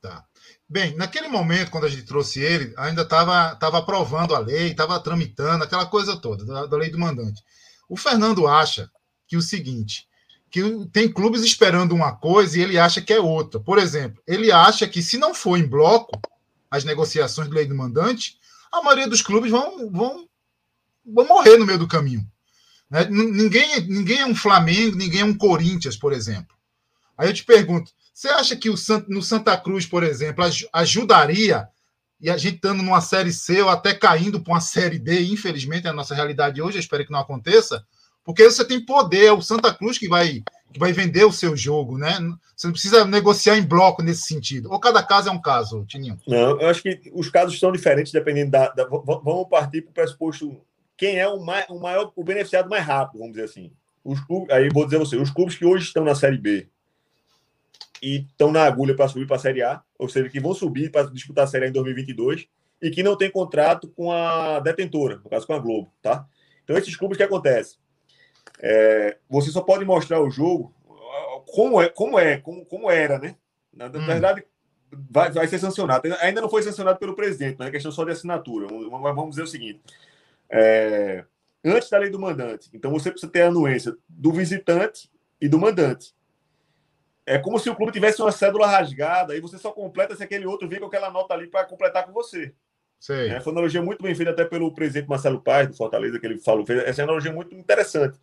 Tá. Bem, naquele momento, quando a gente trouxe ele, ainda estava tava aprovando a lei, estava tramitando, aquela coisa toda, da, da, lei do mandante. O Fernando acha que o seguinte, que tem clubes esperando uma coisa e ele acha que é outra. Por exemplo, ele acha que se não for em bloco as negociações de lei do mandante, a maioria dos clubes vão, vão, vão morrer no meio do caminho. Né? Ninguém, ninguém é um Flamengo, ninguém é um Corinthians, por exemplo. Aí eu te pergunto: você acha que o, no Santa Cruz, por exemplo, ajudaria, e a gente estando numa Série C ou até caindo para uma Série D, infelizmente é a nossa realidade hoje, eu espero que não aconteça, porque você tem poder, é o Santa Cruz que vai, que vai vender o seu jogo, né? Você não precisa negociar em bloco nesse sentido. Ou cada caso é um caso, Tininho? Não, eu acho que os casos são diferentes dependendo da. da vamos partir para o pressuposto quem é o, mais, o maior, o beneficiado mais rápido, vamos dizer assim. Os clubes, aí vou dizer a você, os clubes que hoje estão na Série B, e estão na agulha para subir para a Série A, ou seja, que vão subir para disputar a Série A em 2022 e que não tem contrato com a detentora, no caso com a Globo, tá? Então, esses clubes que acontece? É, você só pode mostrar o jogo como é, como é, como, como era, né? Na, hum. verdade, vai, vai ser sancionado. Ainda não foi sancionado pelo presidente, mas é questão só de assinatura. Vamos dizer o seguinte: é, antes da lei do mandante, então você precisa ter a anuência do visitante e do mandante. É como se o clube tivesse uma cédula rasgada e você só completa se aquele outro vir com aquela nota ali para completar com você. Sei. É, foi uma analogia muito bem feita até pelo presidente Marcelo Paz, do Fortaleza, que ele falou. Fez essa é uma analogia muito interessante.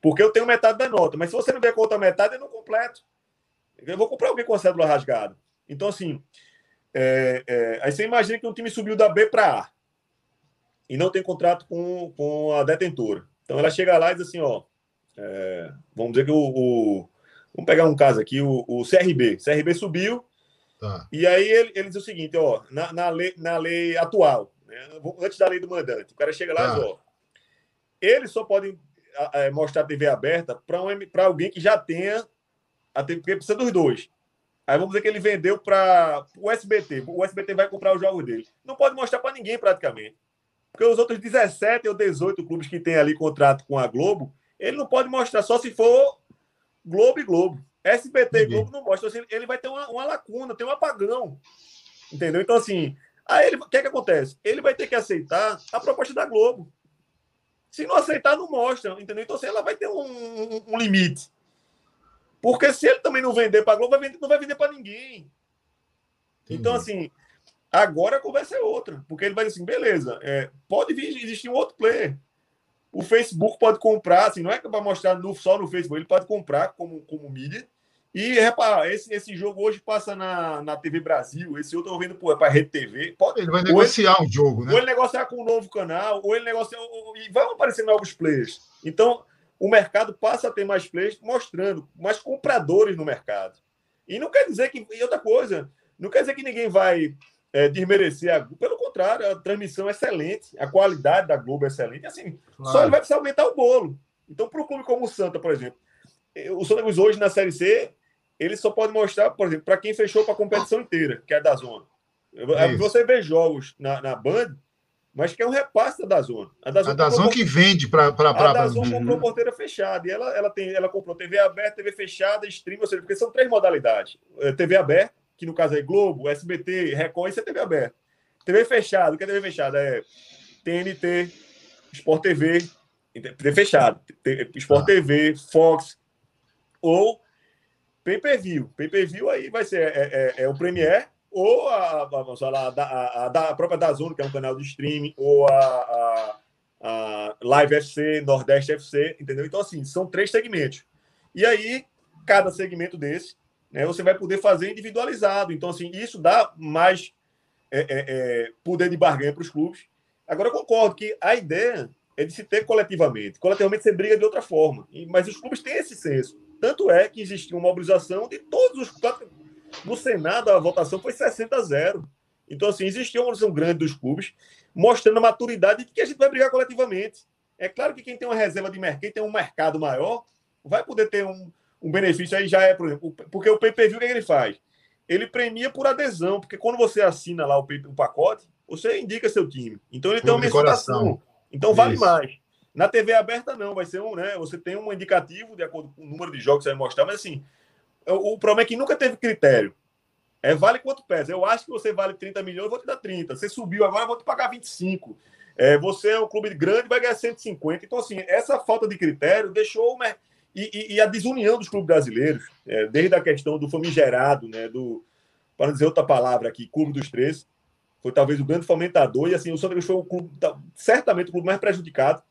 Porque eu tenho metade da nota, mas se você não vier com outra metade, eu não completo. Eu vou comprar alguém com a cédula rasgada. Então, assim, é, é, aí você imagina que um time subiu da B para A e não tem contrato com, com a detentora. Então ela chega lá e diz assim, ó, é, vamos dizer que o, o, Vamos pegar um caso aqui, o, o CRB. CRB subiu, tá. e aí ele, ele diz o seguinte, ó, na, na, lei, na lei atual, né, antes da lei do mandante, o cara chega lá tá. e diz, ó, eles só podem é, mostrar a TV aberta para um, alguém que já tenha a TV, porque precisa dos dois. Aí vamos dizer que ele vendeu para o SBT. O SBT vai comprar os jogos dele. Não pode mostrar para ninguém praticamente. Porque os outros 17 ou 18 clubes que tem ali contrato com a Globo, ele não pode mostrar só se for Globo e Globo. SBT e Globo não mostram. Assim, ele vai ter uma, uma, lacuna, tem um apagão. Entendeu? Então, assim, aí ele, o que, é que acontece? Ele vai ter que aceitar a proposta da Globo. Se não aceitar, não mostra. Entendeu? Então, assim, ela vai ter um, um, um limite. Porque se ele também não vender para a Globo, vai vender, não vai vender para ninguém. Entendi. Então, assim, agora a conversa é outra. Porque ele vai dizer assim: beleza, é, pode vir, existir um outro player. O Facebook pode comprar, assim, não é para mostrar no, só no Facebook, ele pode comprar como, como mídia. E repara, esse, esse jogo hoje passa na, na TV Brasil, esse outro eu vendo para a Rede TV. Pode, ele vai negociar o jogo, né? Ou ele negociar com um novo canal, ou ele negociar. E vão aparecer novos players. Então, o mercado passa a ter mais players mostrando, mais compradores no mercado. E não quer dizer que. E outra coisa, não quer dizer que ninguém vai é, desmerecer a Globo. Pelo contrário, a transmissão é excelente, a qualidade da Globo é excelente. Assim, claro. só ele vai precisar aumentar o bolo. Então, para um clube como o Santa, por exemplo, eh, o Santa Cruz hoje na Série C, ele só pode mostrar, por exemplo, para quem fechou para a competição inteira, que é da zona. Isso. Você vê jogos na, na Band, mas que é um repasse da zona. A da zona, a que vende para. A da zona comprou uhum. porteira fechada. E ela, ela, tem, ela comprou TV aberta, TV fechada, stream, ou seja, porque são três modalidades: eh, TV aberta, que no caso é Globo, SBT, Record, isso é TV aberta. TV fechada, o que é TV fechada? É TNT, Sport TV, TV fechada, Sport ah. TV, Fox, ou pay-per-view. Pay-per-view aí vai ser é, é, é o Premiere, ou a, vamos falar, a, a, a, a própria Dazone, que é um canal de streaming, ou a, a Live FC, Nordeste FC, entendeu? Então, assim, são três segmentos. E aí, cada segmento desse né, você vai poder fazer individualizado. Então, assim, isso dá mais é, é, é, poder de barganha para os clubes. Agora, eu concordo que a ideia é de se ter coletivamente. Coletivamente você briga de outra forma. Mas os clubes têm esse senso. Tanto é que existiu uma mobilização de todos os. No Senado, a votação foi 60 a 0. Então, assim, existiu uma mobilização grande dos clubes, mostrando a maturidade de que a gente vai brigar coletivamente. É claro que quem tem uma reserva de mercado, quem tem um mercado maior, vai poder ter um, um benefício aí já é, por exemplo, porque o PPV o que, é que ele faz? Ele premia por adesão, porque quando você assina lá o, o pacote, você indica seu time. Então ele tem uma mensuração. Então vale Isso. mais. Na TV aberta, não, vai ser um, né? Você tem um indicativo de acordo com o número de jogos que você vai mostrar, mas assim, o, o problema é que nunca teve critério. É vale quanto pesa. Eu acho que você vale 30 milhões, eu vou te dar 30. Você subiu agora, eu vou te pagar 25. É, você é um clube grande, vai ganhar 150. Então, assim, essa falta de critério deixou o mercado e, e, e, a desunião dos clubes brasileiros, é, desde a questão do famigerado, né, do, para dizer outra palavra aqui, Clube dos Três, foi talvez o grande fomentador, e assim, o Santa Cruz foi o clube, certamente o clube mais prejudicado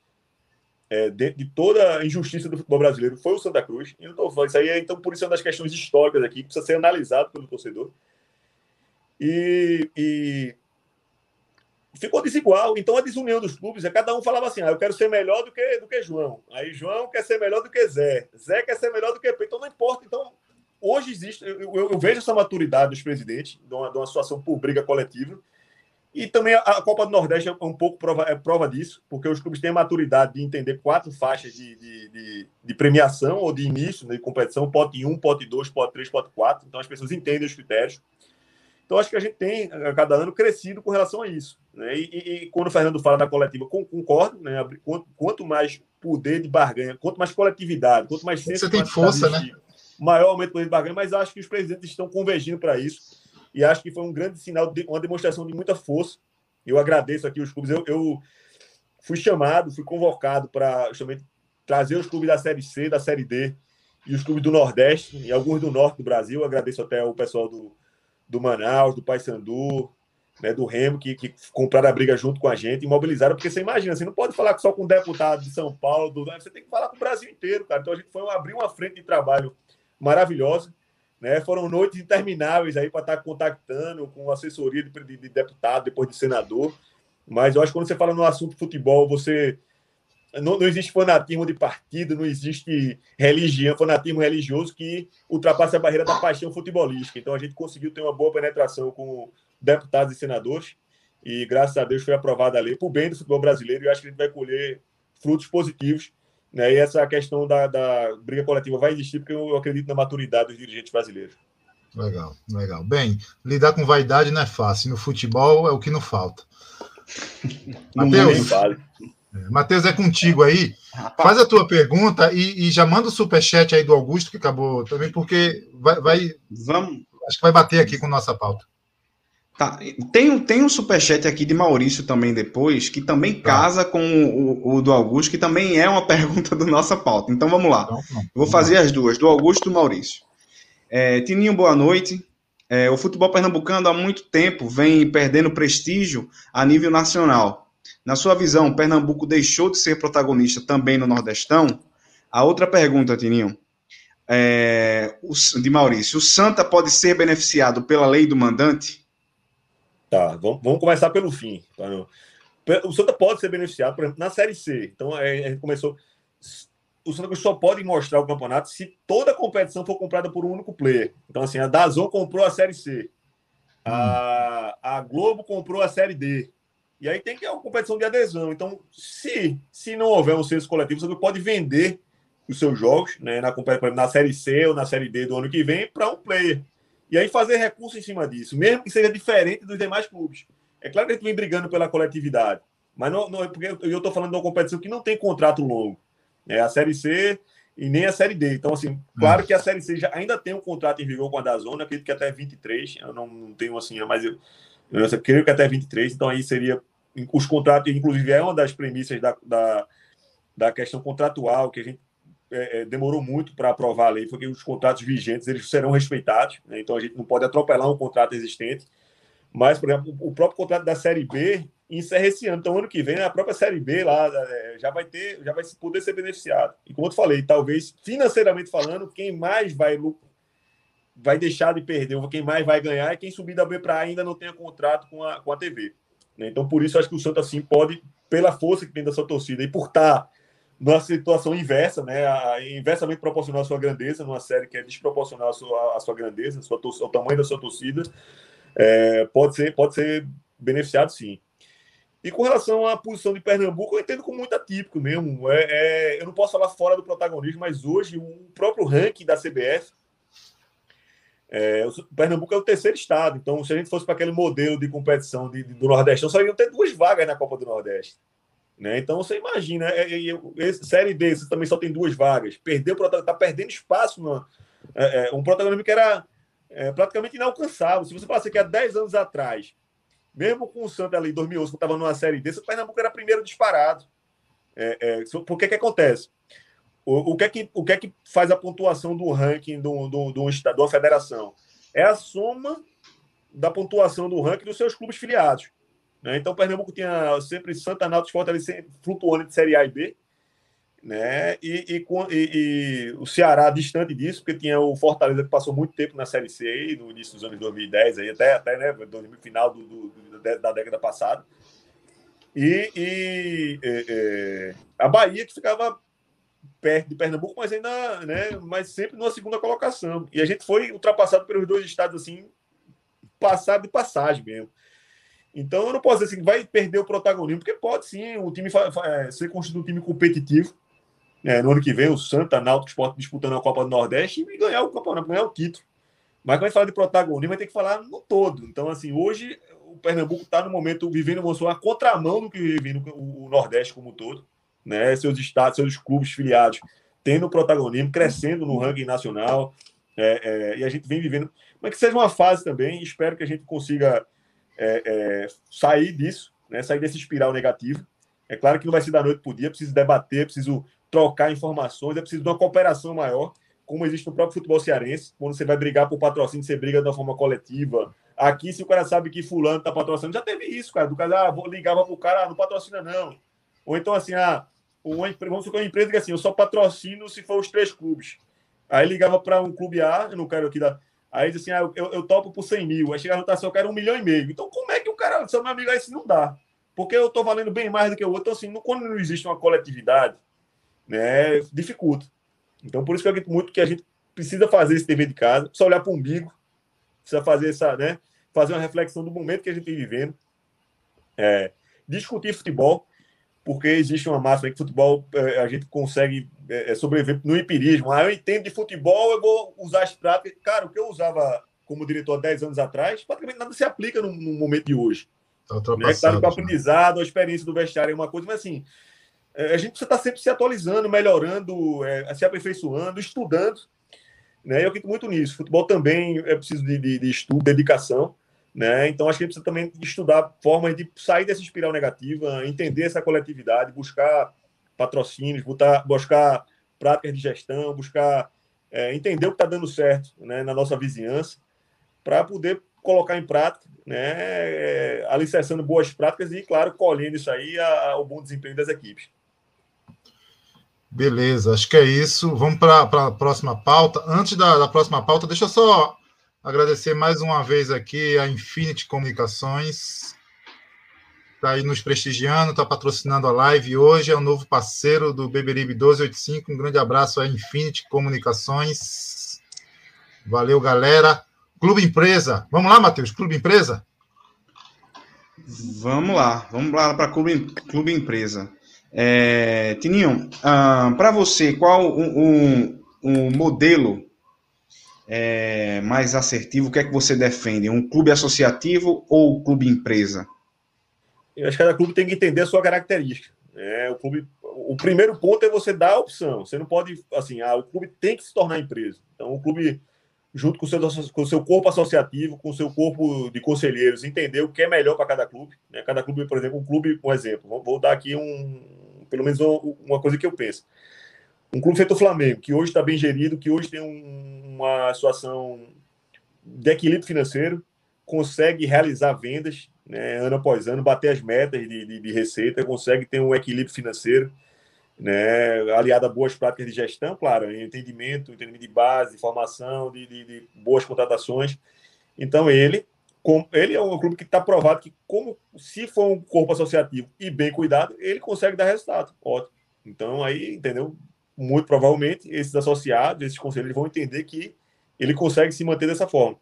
é, de, de, toda a injustiça do futebol brasileiro, foi o Santa Cruz. E não tô isso aí, é, então, por isso é uma das questões históricas aqui, que precisa ser analisado pelo torcedor. E, e ficou desigual. Então a desunião dos clubes é cada um falava assim: ah, eu quero ser melhor do que, do que João. Aí João quer ser melhor do que Zé. Zé quer ser melhor do que Pedro. Então não importa. Então hoje existe, eu, eu, eu vejo essa maturidade dos presidentes, de uma, de uma situação por briga coletiva. E também a Copa do Nordeste é um pouco prova, é prova disso, porque os clubes têm a maturidade de entender quatro faixas de, de, de, de premiação ou de início né, de competição, pote 1, pote 2, pote 3, pote 4. Então as pessoas entendem os critérios. Então acho que a gente tem, a cada ano, crescido com relação a isso. Né? E, e, e, quando o Fernando fala da coletiva, concordo, né? quanto, quanto mais poder de barganha, quanto mais coletividade, quanto mais Você tem força, né? Maior aumento do poder de barganha, mas acho que os presidentes estão convergindo para isso e acho que foi um grande sinal, de, uma demonstração de muita força. Eu agradeço aqui os clubes. Eu, eu fui chamado, fui convocado para justamente trazer os clubes da Série C, da Série D e os clubes do Nordeste e alguns do Norte do Brasil. Eu agradeço até o pessoal do, do Manaus, do Paysandu, né, do Remo, que, que compraram a briga junto com a gente e mobilizaram, porque você imagina, você não pode falar só com o deputado de São Paulo, do, você tem que falar com o Brasil inteiro, cara. Então a gente foi abrir uma frente de trabalho maravilhosa. Né? Foram noites intermináveis aí para estar tá contactando com assessoria de, de, de, deputado, depois de senador. Mas eu acho que quando você fala no assunto futebol, você. Não, não existe fanatismo de partido, não existe religião, fanatismo religioso que ultrapasse a barreira da paixão futebolística. Então a gente conseguiu ter uma boa penetração com deputados e senadores. E graças a Deus foi aprovada a lei para o bem do futebol brasileiro. E eu acho que a gente vai colher frutos positivos né? E essa questão da, da briga coletiva vai existir, porque eu acredito na maturidade dos dirigentes brasileiros. Legal, legal. Bem, lidar com vaidade não é fácil. No futebol é o que não falta. Matheus, Matheus, é contigo aí. Faz a tua pergunta e, e, já manda o superchat aí do Augusto, que acabou também, porque vai, vai. Vamos. Acho que vai bater aqui com nossa pauta. Tá. Tem, tem um superchat aqui de Maurício também depois, que também tá. casa com o, o, do Augusto, que também é uma pergunta do nossa pauta. Então vamos lá. Não, não, Vou fazer as duas, do Augusto e do Maurício. É, Tininho, boa noite. É, o futebol pernambucano há muito tempo vem perdendo prestígio a nível nacional. Na sua visão, Pernambuco deixou de ser protagonista também no Nordestão? A outra pergunta, Tininho, é, de Maurício: o Santa pode ser beneficiado pela lei do mandante? Tá, vamos, começar pelo fim. O Santa pode ser beneficiado, por exemplo, na Série C. Então, a gente começou. O Santa só pode mostrar o campeonato se toda a competição for comprada por um único player. Então, assim, a Dazon comprou a Série C. A, a Globo comprou a Série D. E aí tem que ter uma competição de adesão. Então, se, se não houver um senso coletivo, você pode vender os seus jogos né, na, na Série C ou na Série D do ano que vem para um player. E aí fazer recurso em cima disso, mesmo que seja diferente dos demais clubes. É claro que a gente vem brigando pela coletividade, mas não, não é porque eu estou falando de uma competição que não tem contrato longo. É a Série C e nem a Série D. Então, assim, claro que a Série C já ainda tem um contrato em vigor com a Dazona, acredito que até 23. Eu não, não tenho assim, mas eu, eu creio que até 23. Então, aí seria. Os contratos, inclusive, é uma das premissas da, da, da questão contratual que a gente é, é, demorou muito para aprovar a lei, porque os contratos vigentes eles serão respeitados, né? então a gente não pode atropelar um contrato existente. Mas, por exemplo, o próprio contrato da Série B encerra esse ano. Então, ano que vem, a própria Série B lá é, já vai ter, já vai poder ser beneficiado. E como eu falei, talvez financeiramente falando, quem mais vai vai deixar de perder, quem mais vai ganhar é quem subir da B para A ainda não tenha contrato com a, com a TV. Né? Então, por isso, acho que o Santos, assim, pode, pela força que tem da sua torcida e por estar tá numa situação inversa, né? inversamente proporcional à sua grandeza, numa série que é desproporcional à sua, à sua grandeza, sua, ao tamanho da sua torcida, é, pode, ser, pode ser beneficiado sim. E com relação à posição de Pernambuco, eu entendo como muito atípico mesmo. É, é, eu não posso falar fora do protagonismo, mas hoje o próprio ranking da CBF. É, o Pernambuco é o terceiro estado, então se a gente fosse para aquele modelo de competição de, de, do Nordeste, só iriam ter duas vagas na Copa do Nordeste. Né? Então você imagina, é, é, é, série D, você também só tem duas vagas. Perdeu, está perdendo espaço. No, é, é, um protagonismo que era é, praticamente inalcançável. Se você passa aqui há 10 anos atrás, mesmo com o Santa ali em 2011, que estava numa série D, o Pernambuco era primeiro disparado. É, por que que acontece? O, o, que é que, o que é que faz a pontuação do ranking do, do, do, da federação? É a soma da pontuação do ranking dos seus clubes filiados. Né? Então, o Pernambuco tinha sempre Santa Náutico Fortaleza flutuando de Série A e B. Né? E, e, e, e, o Ceará distante disso, porque tinha o Fortaleza que passou muito tempo na Série C aí, no início dos anos 2010, aí, até, até né, no final do, do, da década passada. E, e é, é, a Bahia que ficava perto de Pernambuco, mas ainda, né, mas sempre numa segunda colocação. E a gente foi ultrapassado pelos dois estados assim, passado de passagem mesmo. Então eu não posso dizer assim, vai perder o protagonismo, porque pode sim o time é, ser construído um time competitivo. É, no ano que vem, o Santa, Náutico Sport disputando a Copa do Nordeste e ganhar o campeonato, ganhar o título. Mas quando a gente fala de protagonismo, vai ter que falar no todo. Então, assim, hoje o Pernambuco está no momento vivendo uma contramão do que vive o Nordeste como um todo. Né? Seus estados, seus clubes filiados tendo protagonismo, crescendo no ranking nacional. É, é, e a gente vem vivendo. Mas que seja uma fase também. Espero que a gente consiga é, é, sair disso, né? sair desse espiral negativo. É claro que não vai ser da noite para o dia, preciso debater, preciso trocar informações, é preciso de uma cooperação maior, como existe no próprio futebol cearense, quando você vai brigar por patrocínio, você briga de uma forma coletiva. Aqui, se o cara sabe que fulano está patrocinando, já teve isso, cara, do cara, ah, vou, ligava pro cara, ah, não patrocina não. Ou então assim, ah, uma, vamos supor uma empresa que assim, eu só patrocino se for os três clubes. Aí ligava para um clube A, eu não quero aqui dar Aí assim, ah, eu, eu topo por 100 mil. Aí chega a rotação, eu quero um milhão e meio. Então, como é que o cara, seu meu amigo, aí se não dá? Porque eu estou valendo bem mais do que o outro. Então, assim, quando não existe uma coletividade, né, dificulta. Então, por isso que eu acredito muito que a gente precisa fazer esse dever de casa, precisa olhar para o umbigo, precisa fazer essa, né, fazer uma reflexão do momento que a gente está vivendo, é, discutir futebol, porque existe uma máxima que futebol é, a gente consegue é, é, sobreviver no empirismo. Ah, eu entendo de futebol, eu vou usar as práticas. Cara, o que eu usava como diretor 10 anos atrás, praticamente nada se aplica no, no momento de hoje. Tá né? Claro que o aprendizado, a experiência do vestiário é uma coisa, mas assim, é, a gente precisa estar sempre se atualizando, melhorando, é, se aperfeiçoando, estudando. Né? Eu acredito muito nisso. Futebol também é preciso de, de, de estudo, dedicação. Né? Então, acho que a gente precisa também estudar formas de sair dessa espiral negativa, entender essa coletividade, buscar patrocínios, buscar, buscar práticas de gestão, buscar é, entender o que está dando certo né, na nossa vizinhança, para poder colocar em prática, né, é, alicerçando boas práticas e, claro, colhendo isso aí ao bom desempenho das equipes. Beleza, acho que é isso. Vamos para a próxima pauta. Antes da, da próxima pauta, deixa eu só Agradecer mais uma vez aqui a Infinity Comunicações. Está aí nos prestigiando, está patrocinando a live hoje, é o novo parceiro do Beberibe 1285. Um grande abraço a Infinity Comunicações. Valeu, galera. Clube Empresa. Vamos lá, Matheus, Clube Empresa? Vamos lá, vamos lá para Clube, Clube Empresa. É, Tininho, ah, para você, qual o um, um, um modelo é, mais assertivo, o que é que você defende? Um clube associativo ou clube empresa? Eu acho que cada clube tem que entender a sua característica. É, o, clube, o primeiro ponto é você dar a opção. Você não pode, assim, ah, o clube tem que se tornar empresa. Então, o clube, junto com o seu, com o seu corpo associativo, com o seu corpo de conselheiros, entender o que é melhor para cada clube. Né? Cada clube, por exemplo, um clube, um exemplo, vou, vou dar aqui um, pelo menos uma coisa que eu penso. Um clube feito o Flamengo, que hoje está bem gerido, que hoje tem um, uma situação de equilíbrio financeiro, consegue realizar vendas né, ano após ano, bater as metas de, de, de, receita, consegue ter um equilíbrio financeiro, né, aliado a boas práticas de gestão, claro, entendimento, entendimento de base, formação, de, de, boas contratações. Então, ele, ele é um clube que está provado que, como se for um corpo associativo e bem cuidado, ele consegue dar resultado. Ótimo. Então, aí, entendeu? Muito provavelmente esses associados, esses conselheiros vão entender que ele consegue se manter dessa forma.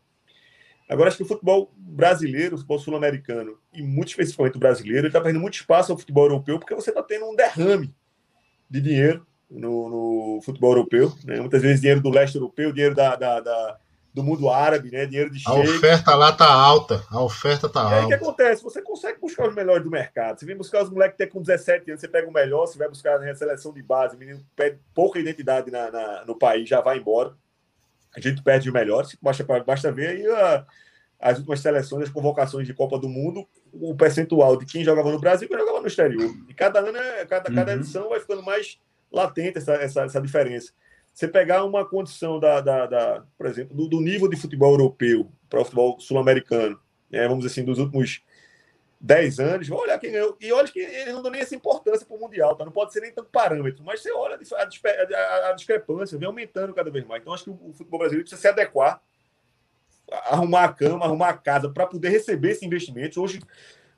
Agora, acho que o futebol brasileiro, o futebol sul-americano, e muito especificamente o brasileiro, está perdendo muito espaço ao futebol europeu, porque você está tendo um derrame de dinheiro no, no futebol europeu. Né? Muitas vezes dinheiro do leste europeu, dinheiro da, da, da do mundo árabe, né? Dinheiro de A oferta lá tá alta. A oferta tá alta. E aí o que acontece? Você consegue buscar os melhores do mercado. Você vem buscar os moleques que tem com 17 anos, você pega o melhor, você vai buscar na seleção de base, o menino pede pouca identidade na, na, no país, já vai embora. A gente perde o melhor. Basta, basta ver aí a, as últimas seleções, as convocações de Copa do Mundo, o percentual de quem jogava no Brasil e quem jogava no exterior. E cada ano, é, cada, cada uhum. edição vai ficando mais latente essa, essa, essa diferença. Você pegar uma condição da, da, da por exemplo, do, do, nível de futebol europeu para o futebol sul-americano, né, vamos dizer assim, dos últimos 10 anos, olha quem ganhou. E olha que eles não dão nem essa importância para o Mundial, tá? Não pode ser nem tanto parâmetro, mas você olha a, a, a, discrepância, vem aumentando cada vez mais. Então, acho que o, o futebol brasileiro precisa se adequar, arrumar a cama, arrumar a casa para poder receber esse investimento. Hoje,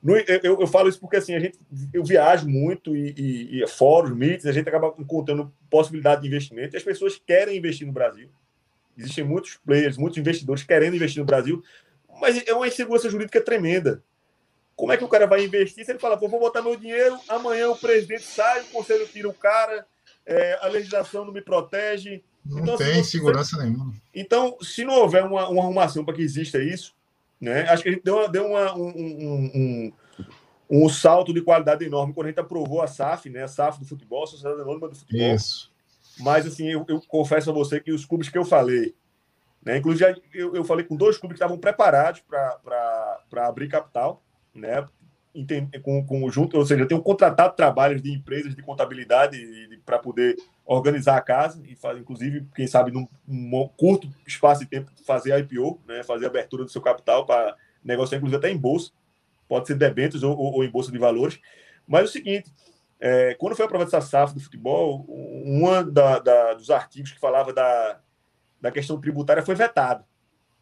no, eu, eu, falo isso porque assim, a gente, eu viajo muito e, e, e fóruns, meets, a gente acaba encontrando possibilidade de investimento e as pessoas querem investir no Brasil. Existem muitos players, muitos investidores querendo investir no Brasil, mas é uma insegurança jurídica tremenda. Como é que o cara vai investir se ele fala, vou botar meu dinheiro, amanhã o presidente sai, o conselho tira o cara, é, a legislação não me protege. Não então, tem assim, segurança nenhuma. Então, se não houver uma, uma arrumação para que exista isso, né, acho que a gente deu, uma, deu uma, um, um, um, um, salto de qualidade enorme quando a gente aprovou a SAF, né, a SAF do futebol, a Sociedade Anônima do Futebol. Isso. Mas, assim, eu, eu confesso a você que os clubes que eu falei, né, inclusive eu, eu falei com dois clubes que estavam preparados para abrir capital, né, com, com junto, ou seja, tenho contratado trabalhos de empresas de contabilidade para poder organizar a casa e fazer, inclusive, quem sabe, num, num, curto espaço de tempo, fazer a IPO, né, fazer a abertura do seu capital para negociar, inclusive, até em bolsa, pode ser debêntures ou, ou, ou, em bolsa de valores. Mas é o seguinte, é, quando foi aprovada essa SAF do futebol, um da, da, dos artigos que falava da, da questão tributária foi vetado.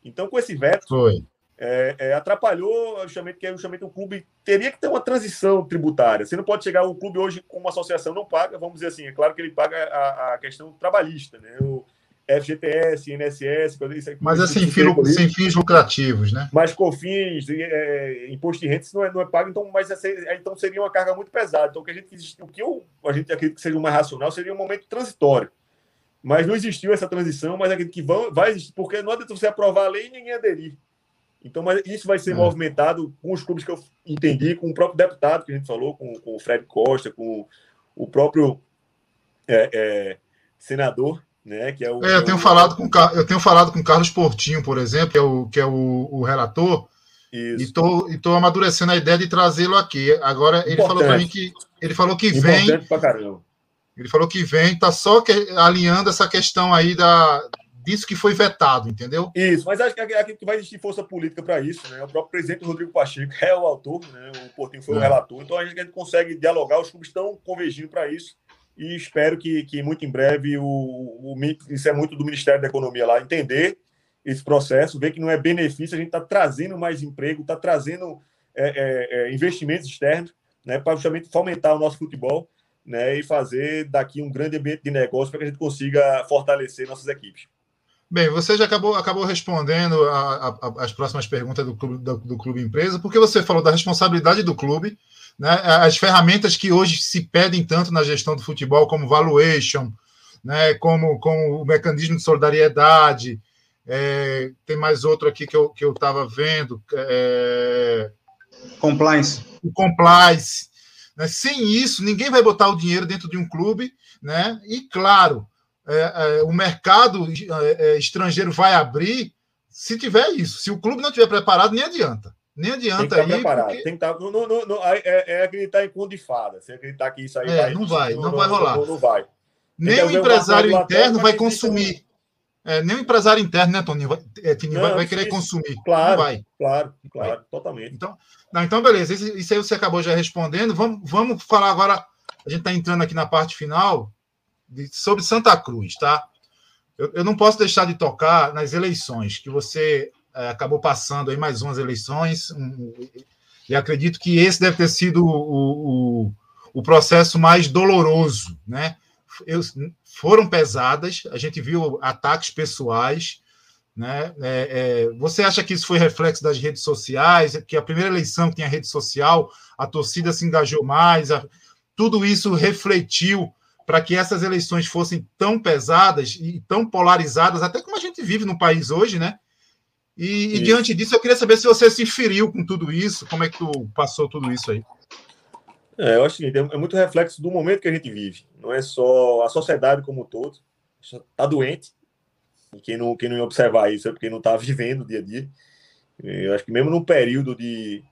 Então, com esse veto, foi é, é, atrapalhou justamente que justamente o clube teria que ter uma transição tributária. Você não pode chegar o clube hoje com uma associação não paga, vamos dizer assim, é claro que ele paga a, a questão trabalhista, né? O FGTS, INSS, isso Mas é sem, fio, sem fins lucrativos, né? Mas COFINS, é, imposto de renda, isso não é, não é pago, então, mas é, então seria uma carga muito pesada. Então, o que a gente, o que eu, a gente acredita que seja o mais racional seria um momento transitório. Mas não existiu essa transição, mas acredito que vão, vai existir, porque não adianta você aprovar a lei e ninguém aderir. Então, mas isso vai ser é. movimentado com os clubes que eu entendi, com o próprio deputado que a gente falou, com, com o Fred Costa, com o próprio é, é, senador, né? Que é o. Eu tenho falado com eu tenho falado com Carlos Portinho, por exemplo, que é o que é o, o relator. Isso. E tô, e tô amadurecendo a ideia de trazê-lo aqui. Agora ele Importante. falou para mim que ele falou que vem. Ele falou que vem, tá só que, alinhando essa questão aí da disso que foi vetado, entendeu? Isso, mas acho que, que vai existir força política para isso, né? O próprio presidente Rodrigo Pacheco é o autor, né? O Portinho foi é. o relator, então a gente, a gente consegue dialogar, os clubes estão convergindo para isso e espero que, que muito em breve o, o isso é muito do Ministério da Economia lá entender esse processo, ver que não é benefício, a gente está trazendo mais emprego, está trazendo é, é, é, investimentos externos, né? Para justamente fomentar o nosso futebol. Né, e fazer daqui um grande ambiente de negócio para que a gente consiga fortalecer nossas equipes. Bem, você já acabou, acabou respondendo a, a, as próximas perguntas do clube, do, do, clube empresa, porque você falou da responsabilidade do clube, né, as ferramentas que hoje se pedem tanto na gestão do futebol, como valuation, né, como, como o mecanismo de solidariedade, é, tem mais outro aqui que eu estava que eu vendo. É, compliance. O compliance. Né, sem isso, ninguém vai botar o dinheiro dentro de um clube, né? E claro, é, é, o mercado é, é, estrangeiro vai abrir se tiver isso. Se o clube não tiver preparado, nem adianta. Nem adianta tem que estar preparado. Porque... Tem que estar, não, não, não, é, é, acreditar em conto de fada. Se acreditar que isso aí vai. Não vai, não, vai rolar. Não, vai. Nem o empresário interno vai consumir. É, nem o empresário interno, né, Toninho? Vai, é, Toninho, vai, vai, querer isso, consumir. Claro, não vai. Claro, claro, vai. totalmente. Então, não, então, beleza. Isso, isso aí você acabou já respondendo. Vamos, vamos falar agora. A gente está entrando aqui na parte final de, sobre Santa Cruz, tá? Eu, eu, não posso deixar de tocar nas eleições, que você é, acabou passando aí mais umas eleições, um, e acredito que esse deve ter sido o, o, o processo mais doloroso, né? Eu, foram pesadas, a gente viu ataques pessoais, né? É, é, você acha que isso foi reflexo das redes sociais? Que a primeira eleição que tinha rede social, a torcida se engajou mais, a, tudo isso refletiu para que essas eleições fossem tão pesadas e tão polarizadas, até como a gente vive no país hoje, né? E, e diante disso, eu queria saber se você se feriu com tudo isso, como é que tu passou tudo isso aí? É, eu acho que é muito reflexo do momento que a gente vive. Não é só a sociedade como um todo. Está doente. E quem não, quem não observar isso é porque não está vivendo o dia a dia. Eu acho que mesmo num período de,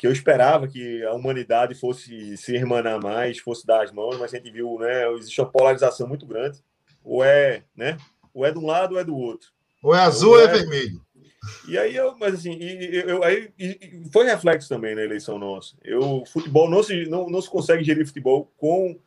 que eu esperava que a humanidade fosse se hermanar mais, fosse dar as mãos, mas a gente viu, né, existe uma polarização muito grande. Ou é, né, ou é de um lado ou é do outro. Ou é azul ou é, é vermelho. E aí eu, mas assim, e, eu, aí e foi reflexo também na eleição nossa. Eu, futebol não se, não, não se consegue gerir futebol com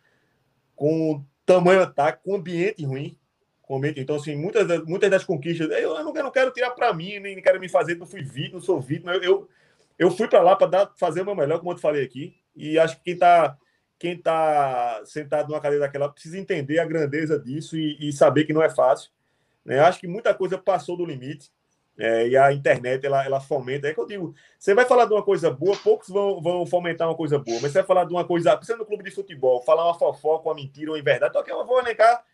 com tamanho ataque, com ambiente ruim, com ambiente. Então assim, muitas das, muitas das conquistas, eu, eu, não, eu não quero tirar para mim, nem quero me fazer, não fui vítima, não sou vítima. Eu, eu eu fui para lá para fazer o meu melhor, como eu te falei aqui, e acho que quem está quem tá sentado numa cadeira daquela precisa entender a grandeza disso e, e saber que não é fácil. Né? Acho que muita coisa passou do limite. É, e a internet, ela, ela fomenta. É que eu digo, você vai falar de uma coisa boa, poucos vão, vão fomentar uma coisa boa, mas você vai falar de uma coisa, você no clube de futebol, falar uma fofoca, uma mentira, uma verdade, então aqui eu vou elencar.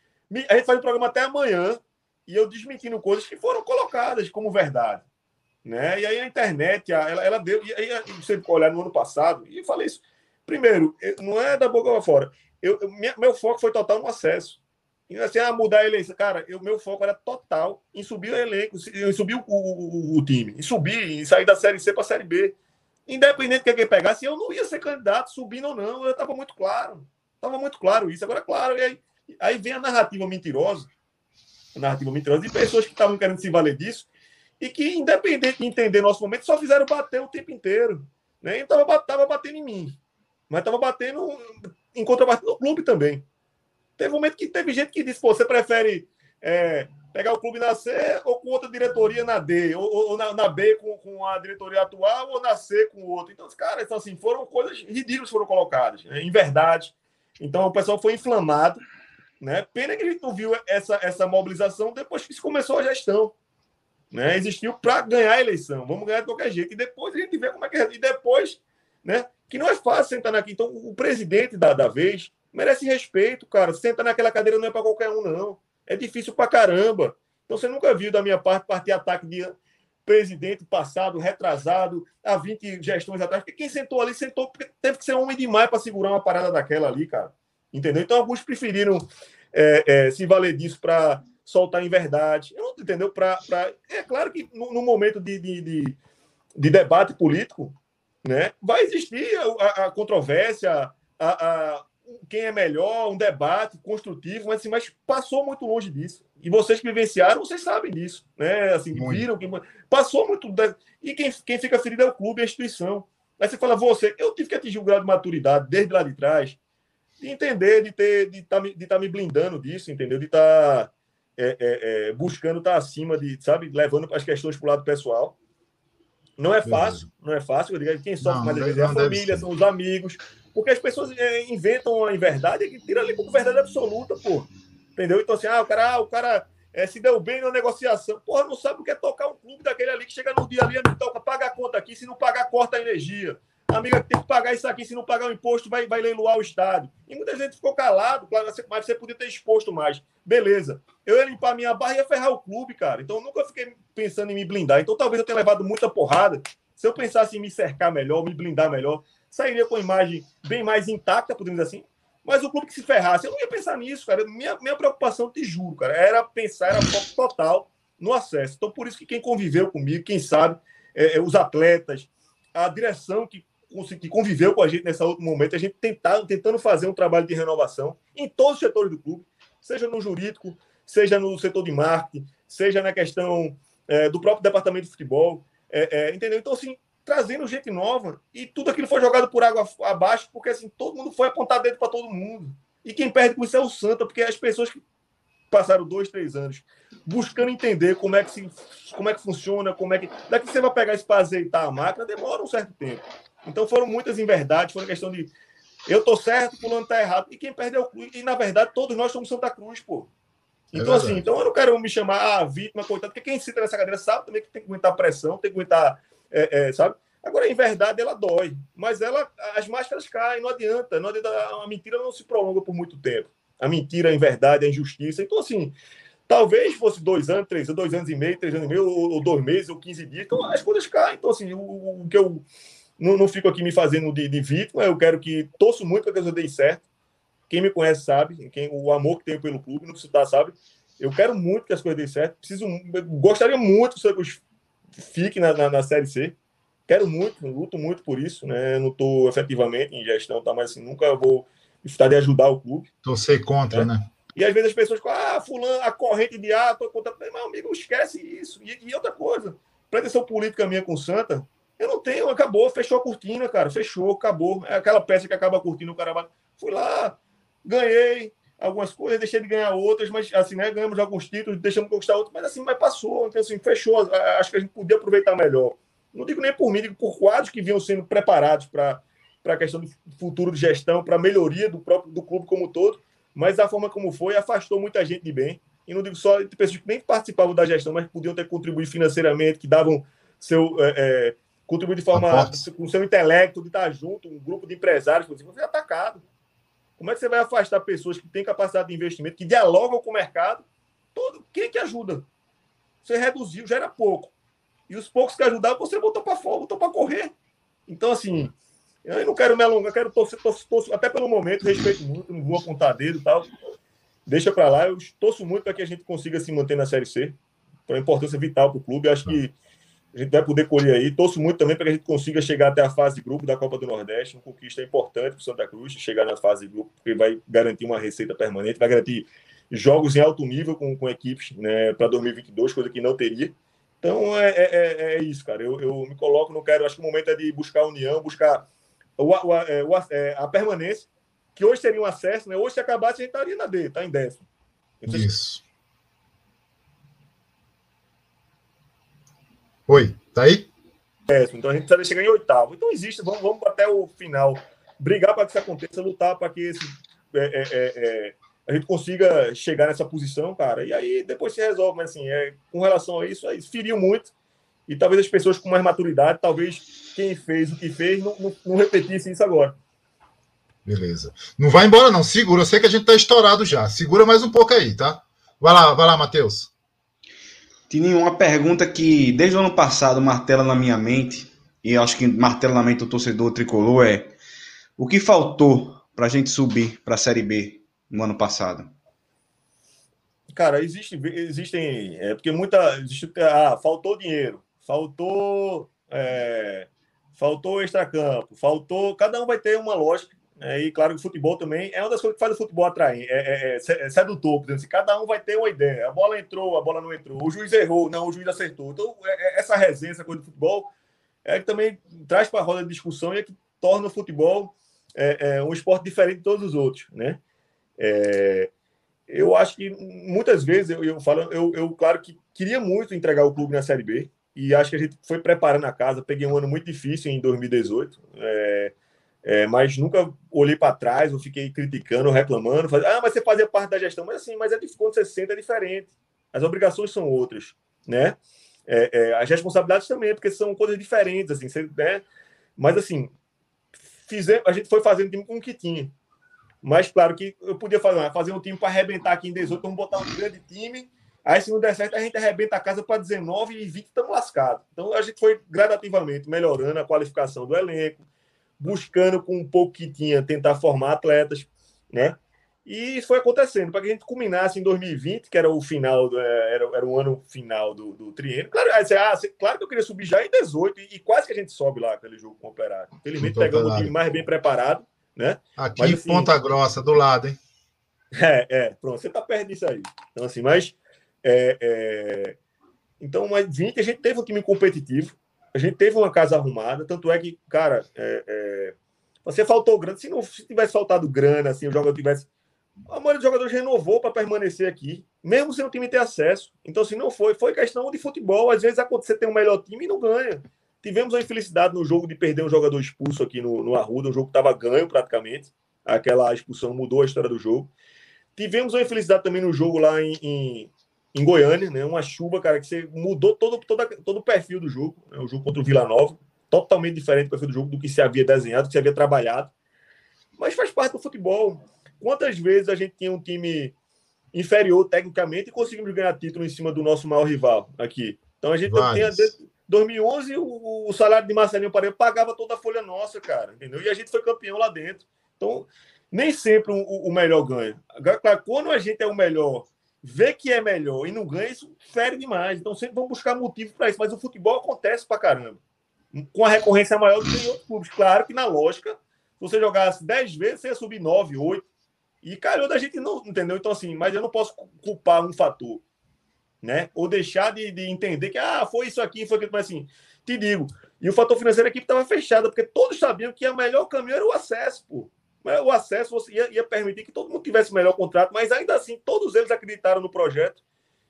A gente faz o programa até amanhã e eu desmentindo coisas que foram colocadas como verdade. Né? E aí a internet, ela, ela deu. E aí você olhar no ano passado, e eu falei isso. Primeiro, não é da boca para fora. Eu, eu, meu foco foi total no acesso. E assim, ah, mudar a eleição. Cara, o meu foco era total em subir o elenco, em subir o, o, o time, em subir, em sair da Série C para a Série B. Independente de quem pegasse, eu não ia ser candidato, subindo ou não. Eu estava muito claro. Estava muito claro isso. Agora, claro, e aí, aí vem a narrativa mentirosa, a narrativa mentirosa de pessoas que estavam querendo se valer disso e que, independente de entender nosso momento, só fizeram bater o tempo inteiro. Né? E estava batendo em mim. Mas estava batendo em contrapartida do clube também. Teve um momento que teve gente que disse: você prefere é, pegar o clube na C ou com outra diretoria na D, ou, ou na, na, B com, com a diretoria atual, ou na C com outro. Então, os caras, então, assim, foram coisas ridículas foram colocadas, né? em verdade. Então, o pessoal foi inflamado. Né? Pena que a gente não viu essa, essa mobilização depois que se começou a gestão. Né? Existiu para ganhar a eleição. Vamos ganhar de qualquer jeito. E depois a gente vê como é que é. E depois, né? Que não é fácil sentar aqui. Então, o presidente da, da vez merece respeito, cara. Senta naquela cadeira não é para qualquer um, não. É difícil para caramba. Então você nunca viu da minha parte partir ataque de presidente passado, retrasado, há 20 gestões atrás. Porque quem sentou ali, sentou porque teve que ser homem demais para segurar uma parada daquela ali, cara. Entendeu? Então alguns preferiram é, é, se valer disso para soltar em verdade. Eu não entendeu? Pra, pra... É claro que no, no momento de, de, de, de, debate político, né, vai existir a, a controvérsia, a, a, quem é melhor, um debate construtivo, mas, assim, mas passou muito longe disso. E vocês que vivenciaram, vocês sabem disso, né? Assim, muito. viram que passou muito. E quem, quem fica ferido é o clube, a instituição. Aí você fala, você, eu tive que atingir um grau de maturidade desde lá de trás, de entender, de ter, de estar tá, de tá me blindando disso, entendeu? De estar tá, é, é, é, buscando estar tá acima de, sabe, levando as questões para o lado pessoal. Não é fácil, não é fácil. Eu digo, quem sofre mais vezes é a família, são os amigos, porque as pessoas é, inventam a inverdade e tiram ali como verdade absoluta, pô. Entendeu? Então, assim, ah, o cara, ah, o cara é, se deu bem na negociação. Porra, não sabe o que é tocar um clube daquele ali que chega no dia ali e toca, paga a conta aqui, se não pagar, corta a energia. Amiga tem que pagar isso aqui, se não pagar o imposto, vai, vai leiloar o estádio. E muita gente ficou calado, claro, mas você podia ter exposto mais. Beleza. Eu ia limpar minha barra e ia ferrar o clube, cara. Então eu nunca fiquei pensando em me blindar. Então talvez eu tenha levado muita porrada. Se eu pensasse em me cercar melhor, me blindar melhor, sairia com a imagem bem mais intacta, podemos dizer assim. Mas o clube que se ferrasse, eu não ia pensar nisso, cara. Minha, minha preocupação, te juro, cara, era pensar, era foco total no acesso. Então, por isso que quem conviveu comigo, quem sabe, é, é, os atletas, a direção que, que conviveu com a gente nesse outro momento, a gente tentando, tentando fazer um trabalho de renovação em todos os setores do clube, seja no jurídico, seja no setor de marketing, seja na questão é, do próprio departamento de futebol. É, é entendeu? Então, assim, trazendo gente nova e tudo aquilo foi jogado por água abaixo, porque assim, todo mundo foi apontado dentro para todo mundo. E quem perde com isso é o Santa, porque as pessoas que passaram dois, três anos buscando entender como é que, se, como é que funciona, como é que. Daqui você vai pegar isso para azeitar a máquina, demora um certo tempo. Então foram muitas inverdades, foi uma questão de eu tô certo, fulano tá errado. E quem perdeu o clube, e na verdade todos nós somos Santa Cruz, pô. É então, é assim, então eu não quero me chamar a ah, vítima, coitado, porque quem senta nessa cadeira sabe também que tem que aguentar pressão, tem que aguentar é, é, sabe? Agora, em verdade, ela dói, mas ela, as máscaras caem, não adianta, não adianta, a mentira não se prolonga por muito tempo. A mentira, a inverdade, a injustiça. Então, assim, talvez fosse dois anos, três dois anos e meio, três anos e meio, ou, ou dois meses, ou quinze dias, então as coisas caem. Então, assim, o, o que eu não, não, fico aqui me fazendo de, de vítima, eu quero que torço muito para que eu dê certo. Quem me conhece sabe, quem, o amor que tenho pelo clube, não preciso estar, sabe? Eu quero muito que as coisas deem certo. Preciso, gostaria muito que os fique na, na, na, Série C. Quero muito, luto muito por isso, né? Não estou efetivamente em gestão, tá? mas assim, nunca vou estar de ajudar o clube. Torcer contra, né? né? E às vezes as pessoas falam, ah, fulano, a corrente de ar, tô contra. Meu amigo, esquece isso. E, e outra coisa, pretensão política minha com Santa, eu não tenho, acabou, fechou a cortina, cara, fechou, acabou. É aquela peça que acaba curtindo o cara. Fui lá, ganhei, algumas coisas, deixei de ganhar outras, mas assim, né, ganhamos alguns títulos, deixamos de conquistar outros, mas assim, mas passou, então assim, fechou, acho que a gente podia aproveitar melhor. Não digo nem por mim, digo por quadros que vinham sendo preparados para a questão do futuro de gestão, para a melhoria do próprio do clube como um todo, mas a forma como foi afastou muita gente de bem. e não digo só de pessoas que nem participavam da gestão, mas podiam ter contribuído financeiramente, que davam seu. É, é, contribuir de forma. com seu intelecto, de estar junto, um grupo de empresários, por exemplo, você é atacado. Como é que você vai afastar pessoas que têm capacidade de investimento, que dialogam com o mercado? Todo, quem é que ajuda? Você reduziu, já era pouco. E os poucos que ajudavam, você botou para fora, botou para correr. Então, assim, eu não quero me alongar, quero torcer, torcer, torcer, até pelo momento, respeito muito, não vou apontar dedo e tal. Deixa para lá, eu torço muito para que a gente consiga se manter na Série C, por uma importância vital para o clube. Acho que a gente vai poder colher aí. Torço muito também para que a gente consiga chegar até a fase de grupo da Copa do Nordeste, uma conquista importante para o Santa Cruz, chegar na fase de grupo, porque vai garantir uma receita permanente, vai garantir jogos em alto nível com, com equipes né, para 2022, coisa que não teria. Então é, é, é, é isso, cara. Eu, eu, me coloco, não quero. Acho que o momento é de buscar a união, buscar o, o, é, o, é, a permanência, que hoje seria um acesso, né? Hoje, se acabasse, a gente estaria na D, tá em décimo. Então, isso. Oi, tá aí? Décimo. Então a gente precisaria chegar em oitavo. Então existe, vamos, vamos até o final. Brigar para que isso aconteça, lutar para que esse, é, a gente consiga chegar nessa posição, cara. E aí depois se resolve, mas assim, é, com relação a isso, é, isso feriu muito. E talvez as pessoas com mais maturidade, talvez quem fez o que fez, não, não, não repetisse isso agora. Beleza. Não vai embora, não. Segura. Eu sei que a gente tá estourado já. Segura mais um pouco aí, tá? Vai lá, vai lá, Matheus. Tinha uma pergunta que desde o ano passado martela na minha mente, e acho que martela na mente do torcedor tricolor é o que faltou para a gente subir para a Série B no ano passado? Cara, existe, existem. É, porque muita. Existe, ah, faltou dinheiro, faltou. É, faltou extracampo, faltou. Cada um vai ter uma lógica. É, e claro que o futebol também é uma das coisas que faz o futebol atrair, é, é, é, é sedutor. Assim, cada um vai ter uma ideia. A bola entrou, a bola não entrou, o juiz errou, não, o juiz acertou. Então, é, é essa resenha, essa coisa do futebol, é que também traz para a roda de discussão e é que torna o futebol um esporte diferente de todos os outros. Né? Eu acho que muitas vezes eu, eu falo, eu, eu, claro que queria muito entregar o clube na Série B e acho que a gente foi preparando a casa. Peguei um ano muito difícil em 2018, é, é, mas nunca olhei para trás, ou fiquei criticando, reclamando. Faz, ah, mas você fazia parte da gestão, mas assim, mas é quando você senta é diferente. As obrigações são outras, né? É, é, as responsabilidades também, porque são coisas diferentes, assim, você, né? Mas assim, fizemos, a gente foi fazendo time com o que tinha. Mas claro que eu podia fazer, fazer um time para arrebentar aqui em 18, vamos botar um grande time. Aí, se não der certo, a gente arrebenta a casa para 19 e 20 estamos lascados. Então, a gente foi gradativamente melhorando a qualificação do elenco, buscando com um pouco que tinha tentar formar atletas, né? E isso foi acontecendo para que a gente culminasse em 2020, que era o final, é, era, era o ano final do, do triênio. Claro, aí, ah, claro que eu queria subir já em 18 e, e quase que a gente sobe lá aquele jogo com o Operário. Infelizmente, pegamos o time mais bem preparado né? Aqui mas, assim, Ponta Grossa, do lado, hein? É, é, pronto, você tá perto disso aí. Então, assim, mas. É, é... Então, mas 20, a gente teve um time competitivo, a gente teve uma casa arrumada, tanto é que, cara, é, é... você faltou grana. Se não se tivesse faltado grana, assim, o jogador tivesse. A maioria dos jogadores renovou para permanecer aqui, mesmo sem o time ter acesso. Então, assim, não foi. Foi questão de futebol. Às vezes você tem um melhor time e não ganha. Tivemos a infelicidade no jogo de perder um jogador expulso aqui no, no Arruda, um jogo que estava ganho praticamente. Aquela expulsão mudou a história do jogo. Tivemos a infelicidade também no jogo lá em, em, em Goiânia, né? Uma chuva, cara, que você mudou todo, todo, todo o perfil do jogo. Né? O jogo contra o Vila Nova, totalmente diferente do perfil do jogo do que se havia desenhado, do que se havia trabalhado. Mas faz parte do futebol. Quantas vezes a gente tinha um time inferior tecnicamente e conseguimos ganhar título em cima do nosso maior rival aqui? Então a gente Vários. tem 2011, o, o salário de Marcelinho Paredes pagava toda a folha nossa, cara, entendeu? E a gente foi campeão lá dentro. Então, nem sempre o, o melhor ganha. Claro, quando a gente é o melhor, vê que é melhor e não ganha, isso fere demais. Então, sempre vamos buscar motivo para isso. Mas o futebol acontece para caramba. Com a recorrência maior do que em outros clubes. Claro que na lógica, se você jogasse 10 vezes, você ia subir 9, 8. E calhou da gente não, entendeu? Então, assim, mas eu não posso culpar um fator né? Ou deixar de, de entender que ah, foi isso aqui, foi aquilo, mas assim, te digo. E o fator financeiro a equipe estava fechada, porque todos sabiam que o melhor caminho era o acesso, pô. O acesso ia, ia, permitir que todo mundo tivesse melhor contrato, mas ainda assim, todos eles acreditaram no projeto.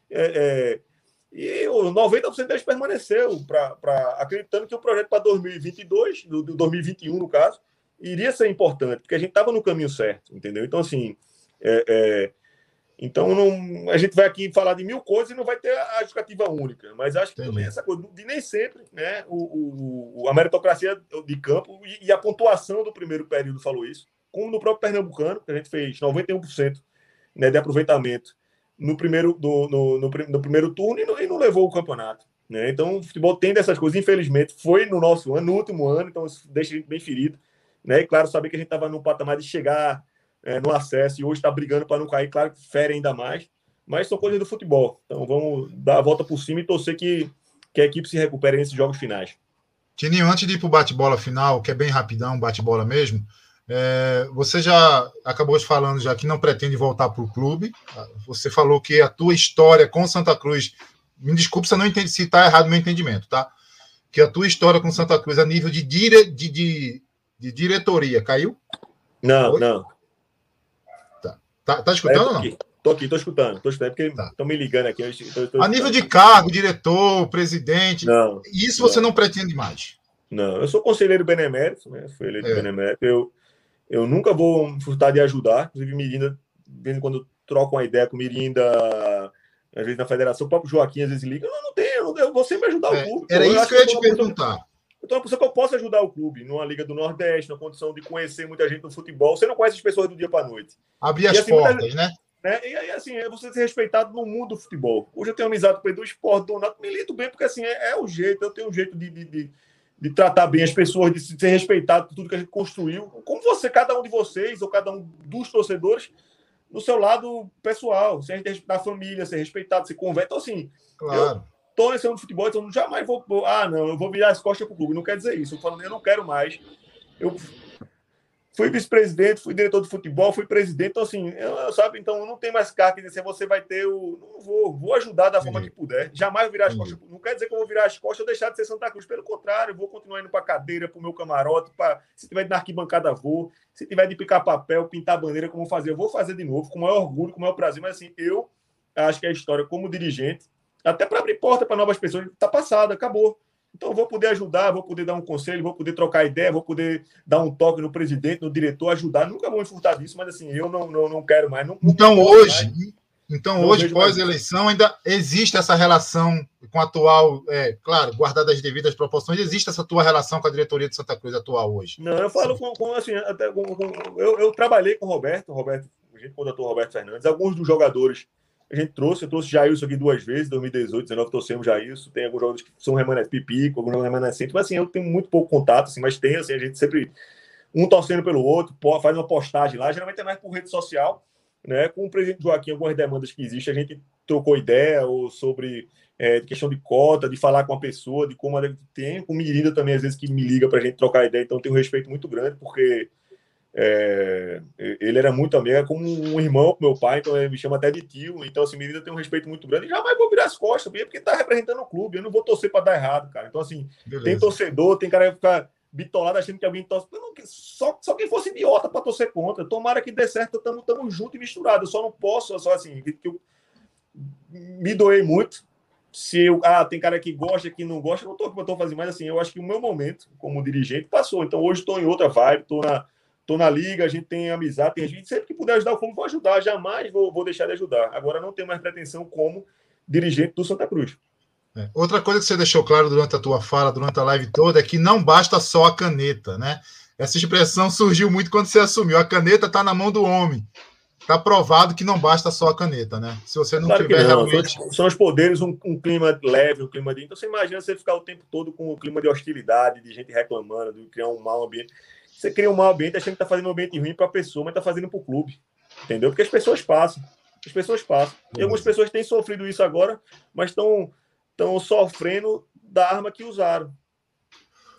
É, é, e 90% deles permaneceu pra, pra, acreditando que o projeto para 2022, do, do 2021, no caso, iria ser importante, porque a gente estava no caminho certo, entendeu? Então, assim, é, é Então, não, a gente vai aqui falar de mil coisas e não vai ter a justificativa única. Mas acho que também essa coisa de nem sempre, né? O, o, a meritocracia de campo e, e, a pontuação do primeiro período falou isso. Como no próprio Pernambucano, que a gente fez 91% né, de aproveitamento no primeiro, do, no, no, no, primeiro turno e não, e não levou o campeonato. Né? Então, o futebol tem dessas coisas, infelizmente, foi no nosso ano, no último ano, então isso deixa a gente bem ferido. Né? E claro, saber que a gente estava no patamar de chegar é, no acesso e hoje está brigando para não cair, claro que fere ainda mais, mas são coisas do futebol. Então vamos dar a volta por cima e torcer que, que a equipe se recupere nesses jogos finais. Tininho, antes de ir para o bate-bola final, que é bem rapidão, bate-bola mesmo, é, você já acabou falando já que não pretende voltar para o clube. Você falou que a tua história com Santa Cruz, me desculpe se eu não entendi, se está errado o meu entendimento, tá? Que a tua história com Santa Cruz a nível de, dire, de, de, de diretoria caiu? Não, Oi? não. Tá, tá escutando ou não? Tô aqui, tô escutando, tô escutando, porque estão tá. me ligando aqui. tô, tô a nível de cargo, diretor, presidente, não, isso você não. não pretende mais? Não, eu sou conselheiro benemérito, né? Fui eleito é. benemérito. Eu, eu nunca vou furtar de ajudar, inclusive Mirinda, de vez em quando troco uma ideia com Mirinda, às vezes na federação, o próprio Joaquim às vezes liga, não, não tenho, eu vou sempre ajudar é, o clube. Era isso que eu ia te perguntar. Eu tô uma pessoa que eu posso ajudar o clube numa Liga do Nordeste, na condição de conhecer muita gente no futebol. Você não conhece as pessoas do dia para noite. Abrir as assim, portas, né? né? E aí, assim, é você ser respeitado no mundo do futebol. Hoje eu tenho amizade com o Edu Esporte, Donato, me lido bem, porque assim, é, é, o jeito, eu tenho um jeito de, de, de, de, tratar bem as pessoas, de ser respeitado por tudo que a gente construiu. Como você, cada um de vocês, ou cada um dos torcedores, no seu lado pessoal, ser respeitar a família, ser respeitado, se conversa. Então, assim, claro. eu, estou nesse ano de futebol, então jamais vou, ah, não, eu vou virar as costas para o clube. Não quer dizer isso. Eu falando, eu não quero mais. Eu fui vice-presidente, fui diretor de futebol, fui presidente, então assim, eu, sabe, então não tenho mais carta que dizer você vai ter o. Não vou, vou ajudar da forma que puder. Jamais virar as costas. Não quer dizer que eu vou virar as costas ou deixar de ser Santa Cruz. Pelo contrário, eu vou continuar indo para cadeira, para o meu camarote, pra, se tiver de na arquibancada, vou. Se tiver de picar papel, pintar bandeira, como fazer, eu vou fazer de novo, com o maior orgulho, com o maior prazer. Mas assim, eu acho que a história como dirigente até para abrir porta para novas pessoas. Está passado, acabou. Então, vou poder ajudar, vou poder dar um conselho, vou poder trocar ideia, vou poder dar um toque no presidente, no diretor, ajudar. Nunca vou me furtar disso, mas assim, eu não, não, não quero mais. Não, então, não hoje, mais. então hoje, pós-eleição, ainda existe essa relação com a atual, é, claro, guardada as devidas proporções, existe essa tua relação com a diretoria de Santa Cruz atual hoje? Não, eu falo com, com assim, até com, com, eu, eu trabalhei com o Roberto, Roberto, a gente contratou o Roberto Fernandes, alguns dos jogadores a gente trouxe, eu trouxe Jailson aqui duas vezes, 2018, 2019 trouxemos Jailson, tem alguns jogadores que são remanescentes, Pipico, alguns remanescentes, mas assim, eu tenho muito pouco contato, assim, mas tem, assim, a gente sempre, um torcendo pelo outro, faz uma postagem lá, geralmente é mais por rede social, né, com o presidente Joaquim, algumas demandas que existem, a gente trocou ideia, ou sobre é, questão de cota, de falar com a pessoa, de como ela tem, com Mirinda também, às vezes, que me liga para a gente trocar ideia, então tem um respeito muito grande, porque é, ele era muito amigo, é como um irmão pro meu pai, então ele me chama até de tio. Então, assim, Menina tem um respeito muito grande. E jamais vou virar as costas, porque tá representando o clube. Eu não vou torcer para dar errado, cara. Então, assim, Beleza. tem torcedor, tem cara que ficar bitolado achando que alguém torce. Não, só, só quem fosse idiota para torcer contra. Tomara que dê certo, estamos tamo junto e misturado. Eu só não posso, só assim, que eu me doei muito. Se eu, ah, tem cara que gosta, que não gosta, eu não tô, eu tô fazendo, mas assim, eu acho que o meu momento como dirigente passou. Então, hoje estou em outra vibe, estou na Estou na liga, a gente tem amizade, tem gente. Sempre que puder ajudar o clube, vou ajudar. Jamais vou, vou deixar de ajudar. Agora não tenho mais pretensão como dirigente do Santa Cruz. É. Outra coisa que você deixou claro durante a tua fala, durante a live toda, é que não basta só a caneta, né? Essa expressão surgiu muito quando você assumiu. A caneta está na mão do homem. Está provado que não basta só a caneta, né? Se você não claro tiver não. realmente. São, os poderes, um, um, clima leve, um clima de. Então você imagina você ficar o tempo todo com um clima de hostilidade, de gente reclamando, de criar um mau ambiente. Você cria um mau ambiente achando que está fazendo um ambiente ruim para a pessoa, mas está fazendo para o clube. Entendeu? Porque as pessoas passam. As pessoas passam. E algumas pessoas têm sofrido isso agora, mas estão sofrendo da arma que usaram.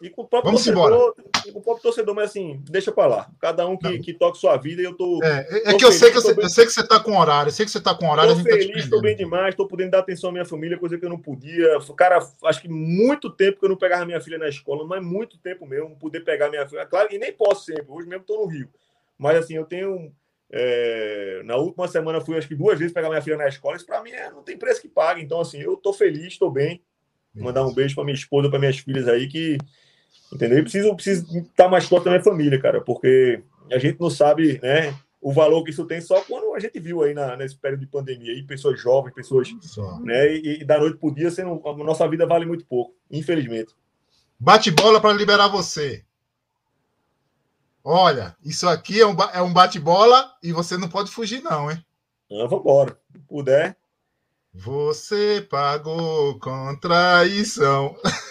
E com o próprio Vamos torcedor, e com o próprio torcedor, mas assim, deixa para lá. Cada um que, que toque sua vida eu tô. É, é, é que eu sei que, você, bem... eu sei que você tá com horário, eu sei que você tá com horário. Tô tá feliz, tá bem demais, tô podendo dar atenção à minha família, coisa que eu não podia. Cara, acho que muito tempo que eu não pegava minha filha na escola, mas muito tempo mesmo, poder pegar minha filha. Claro, e nem posso sempre, hoje mesmo tô no Rio. Mas assim, eu tenho. É, na última semana fui acho que duas vezes pegar minha filha na escola. Isso para mim é, não tem preço que pague. Então, assim, eu tô feliz, estou bem. Mandar um beijo para minha esposa, para minhas filhas aí que Entendeu? E preciso, preciso estar mais forte da minha família, cara, porque a gente não sabe, né? O valor que isso tem só quando a gente viu aí na, nesse período de pandemia, aí, pessoas jovens, pessoas. Né, e, e da noite para o dia, sendo, a nossa vida vale muito pouco, infelizmente. Bate bola para liberar você. Olha, isso aqui é um, é um bate-bola e você não pode fugir, não, hein? Ah, vambora. Se puder. Você pagou com traição.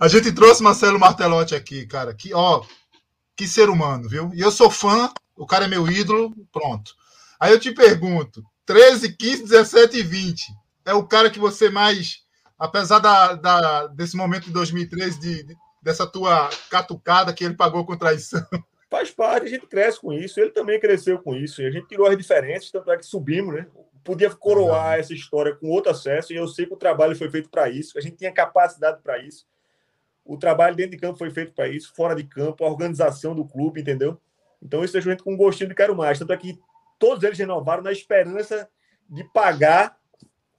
A gente trouxe Marcelo Martelotti aqui, cara. Que, ó, que ser humano, viu? E eu sou fã, o cara é meu ídolo, pronto. Aí eu te pergunto: 13, 15, 17 e 20 é o cara que você mais, apesar da, da desse momento de 2013, de, de, dessa tua catucada que ele pagou com traição? Faz parte, a gente cresce com isso, ele também cresceu com isso, e a gente tirou as diferenças, tanto é que subimos, né? Podia coroar essa história com outro acesso, e eu sei que o trabalho foi feito para isso, a gente tinha capacidade para isso. O trabalho dentro de campo foi feito para isso, fora de campo, a organização do clube, entendeu? Então isso deixou a gente com um gostinho de quero mais. Tanto é que todos eles renovaram na esperança de pagar,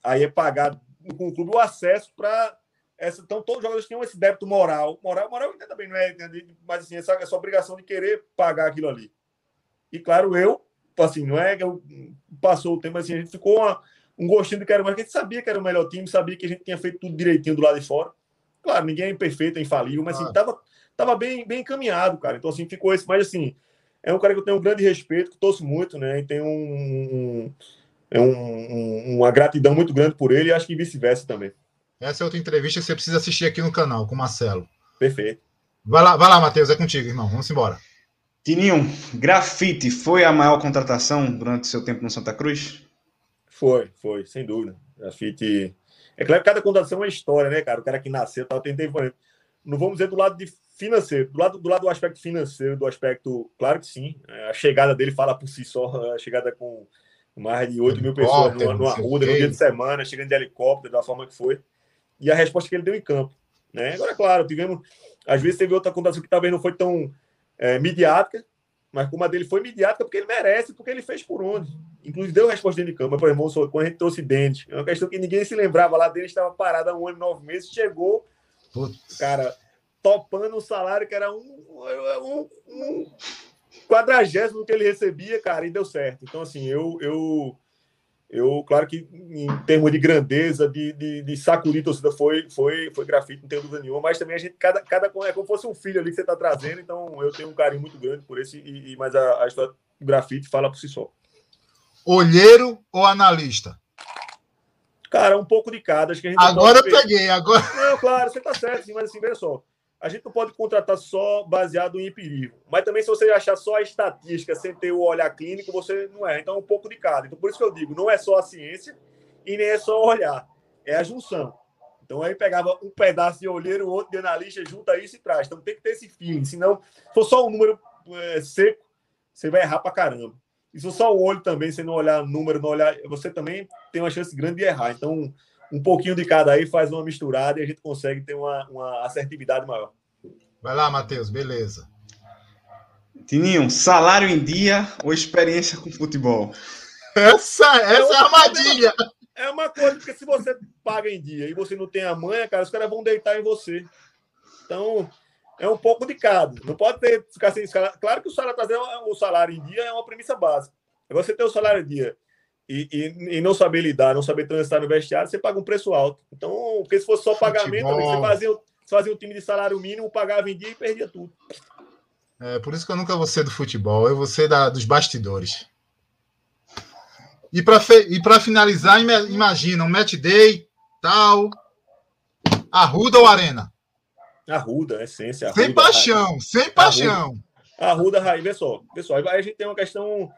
aí é pagar com o clube o acesso para essa. Então todos os jogadores tinham esse débito moral. Moral, moral também não é, mas assim, essa, essa obrigação de querer pagar aquilo ali. E claro, eu, assim, não é que passou o tempo, assim, a gente ficou uma, um gostinho de quero mais, porque a gente sabia que era o melhor time, sabia que a gente tinha feito tudo direitinho do lado de fora. Claro, ninguém é imperfeito, é infalível, mas assim, tava, tava bem, bem encaminhado, cara. Então, assim, ficou esse. Mas, assim, é um cara que eu tenho um grande respeito, que torço muito, né? E tenho um, um, um, uma gratidão muito grande por ele e acho que vice-versa também. Essa é outra entrevista que você precisa assistir aqui no canal, com o Marcelo. Perfeito. Vai lá, vai lá Matheus, é contigo, irmão. Vamos embora. Tininho, grafite foi a maior contratação durante seu tempo no Santa Cruz? Foi, foi, sem dúvida. Grafite é claro que cada contratação é uma história, né, cara? O cara que nasceu, tal, tem tempo. Não vamos dizer do lado de financeiro, do lado do lado do aspecto financeiro, do aspecto, claro que sim. É, a chegada dele fala por si só, a chegada com mais de 8 mil pessoas numa, numa ruda, no dia de semana, chegando de helicóptero, da forma que foi. E a resposta que ele deu em campo. Né? Agora, claro, tivemos. Às vezes teve outra contratação que talvez não foi tão é, midiática, mas como a dele foi midiática, porque ele merece, porque ele fez por onde. Inclusive deu resposta dentro de campo. Por exemplo, quando a gente trouxe Dente, é uma questão que ninguém se lembrava lá dele, estava parado há um ano e nove meses, chegou, Putz. cara, topando um salário que era um, um, um quadragésimo que ele recebia, cara, e deu certo. Então, assim, eu, eu, eu claro que em termos de grandeza, de, de, de sacudir torcida, foi, foi, foi grafite, não tenho dúvida nenhuma, mas também a gente, cada, cada é como fosse um filho ali que você está trazendo, então eu tenho um carinho muito grande por esse, e, e mas a, a história do grafite fala por si só. Olheiro ou analista? Cara, um pouco de cada. Acho que a gente agora eu peguei, agora. Não, claro, você tá certo, sim, mas assim, veja só. A gente não pode contratar só baseado em empírico. Mas também, se você achar só a estatística sem ter o olhar clínico, você não é. Então, um pouco de cada. Então, por isso que eu digo, não é só a ciência e nem é só olhar. É a junção. Então, aí pegava um pedaço de olheiro, outro de analista, junta isso e traz. Então, tem que ter esse feeling. Senão, se for só um número é, seco, você vai errar pra caramba. E se só o olho também, você não olhar número, não olhar, você também tem uma chance grande de errar. Então, um pouquinho de cada aí faz uma misturada e a gente consegue ter uma, uma assertividade maior. Vai lá, Matheus, beleza. Tininho, salário em dia ou experiência com futebol? Essa, essa é a armadilha. É uma coisa, porque se você paga em dia e você não tem a manha, cara, os caras vão deitar em você. Então, é um pouco de cada. Não pode ter ficar sem escala. Claro que o salário trazer o salário em dia é uma premissa básica. Agora você ter o salário em dia e, e, e, não saber lidar, não saber transitar no vestiário, você paga um preço alto. Então, porque se fosse só pagamento, você fazia, você fazia um time de salário mínimo, pagava em dia e perdia tudo. É por isso que eu nunca vou ser do futebol, eu vou ser da, dos bastidores. E para finalizar, imagina um match day, tal, Arruda ou Arena? Arruda, essência. Arruda, sem paixão, sem paixão. Arruda, raiz, pessoal. Pessoal, aí a gente tem uma questão.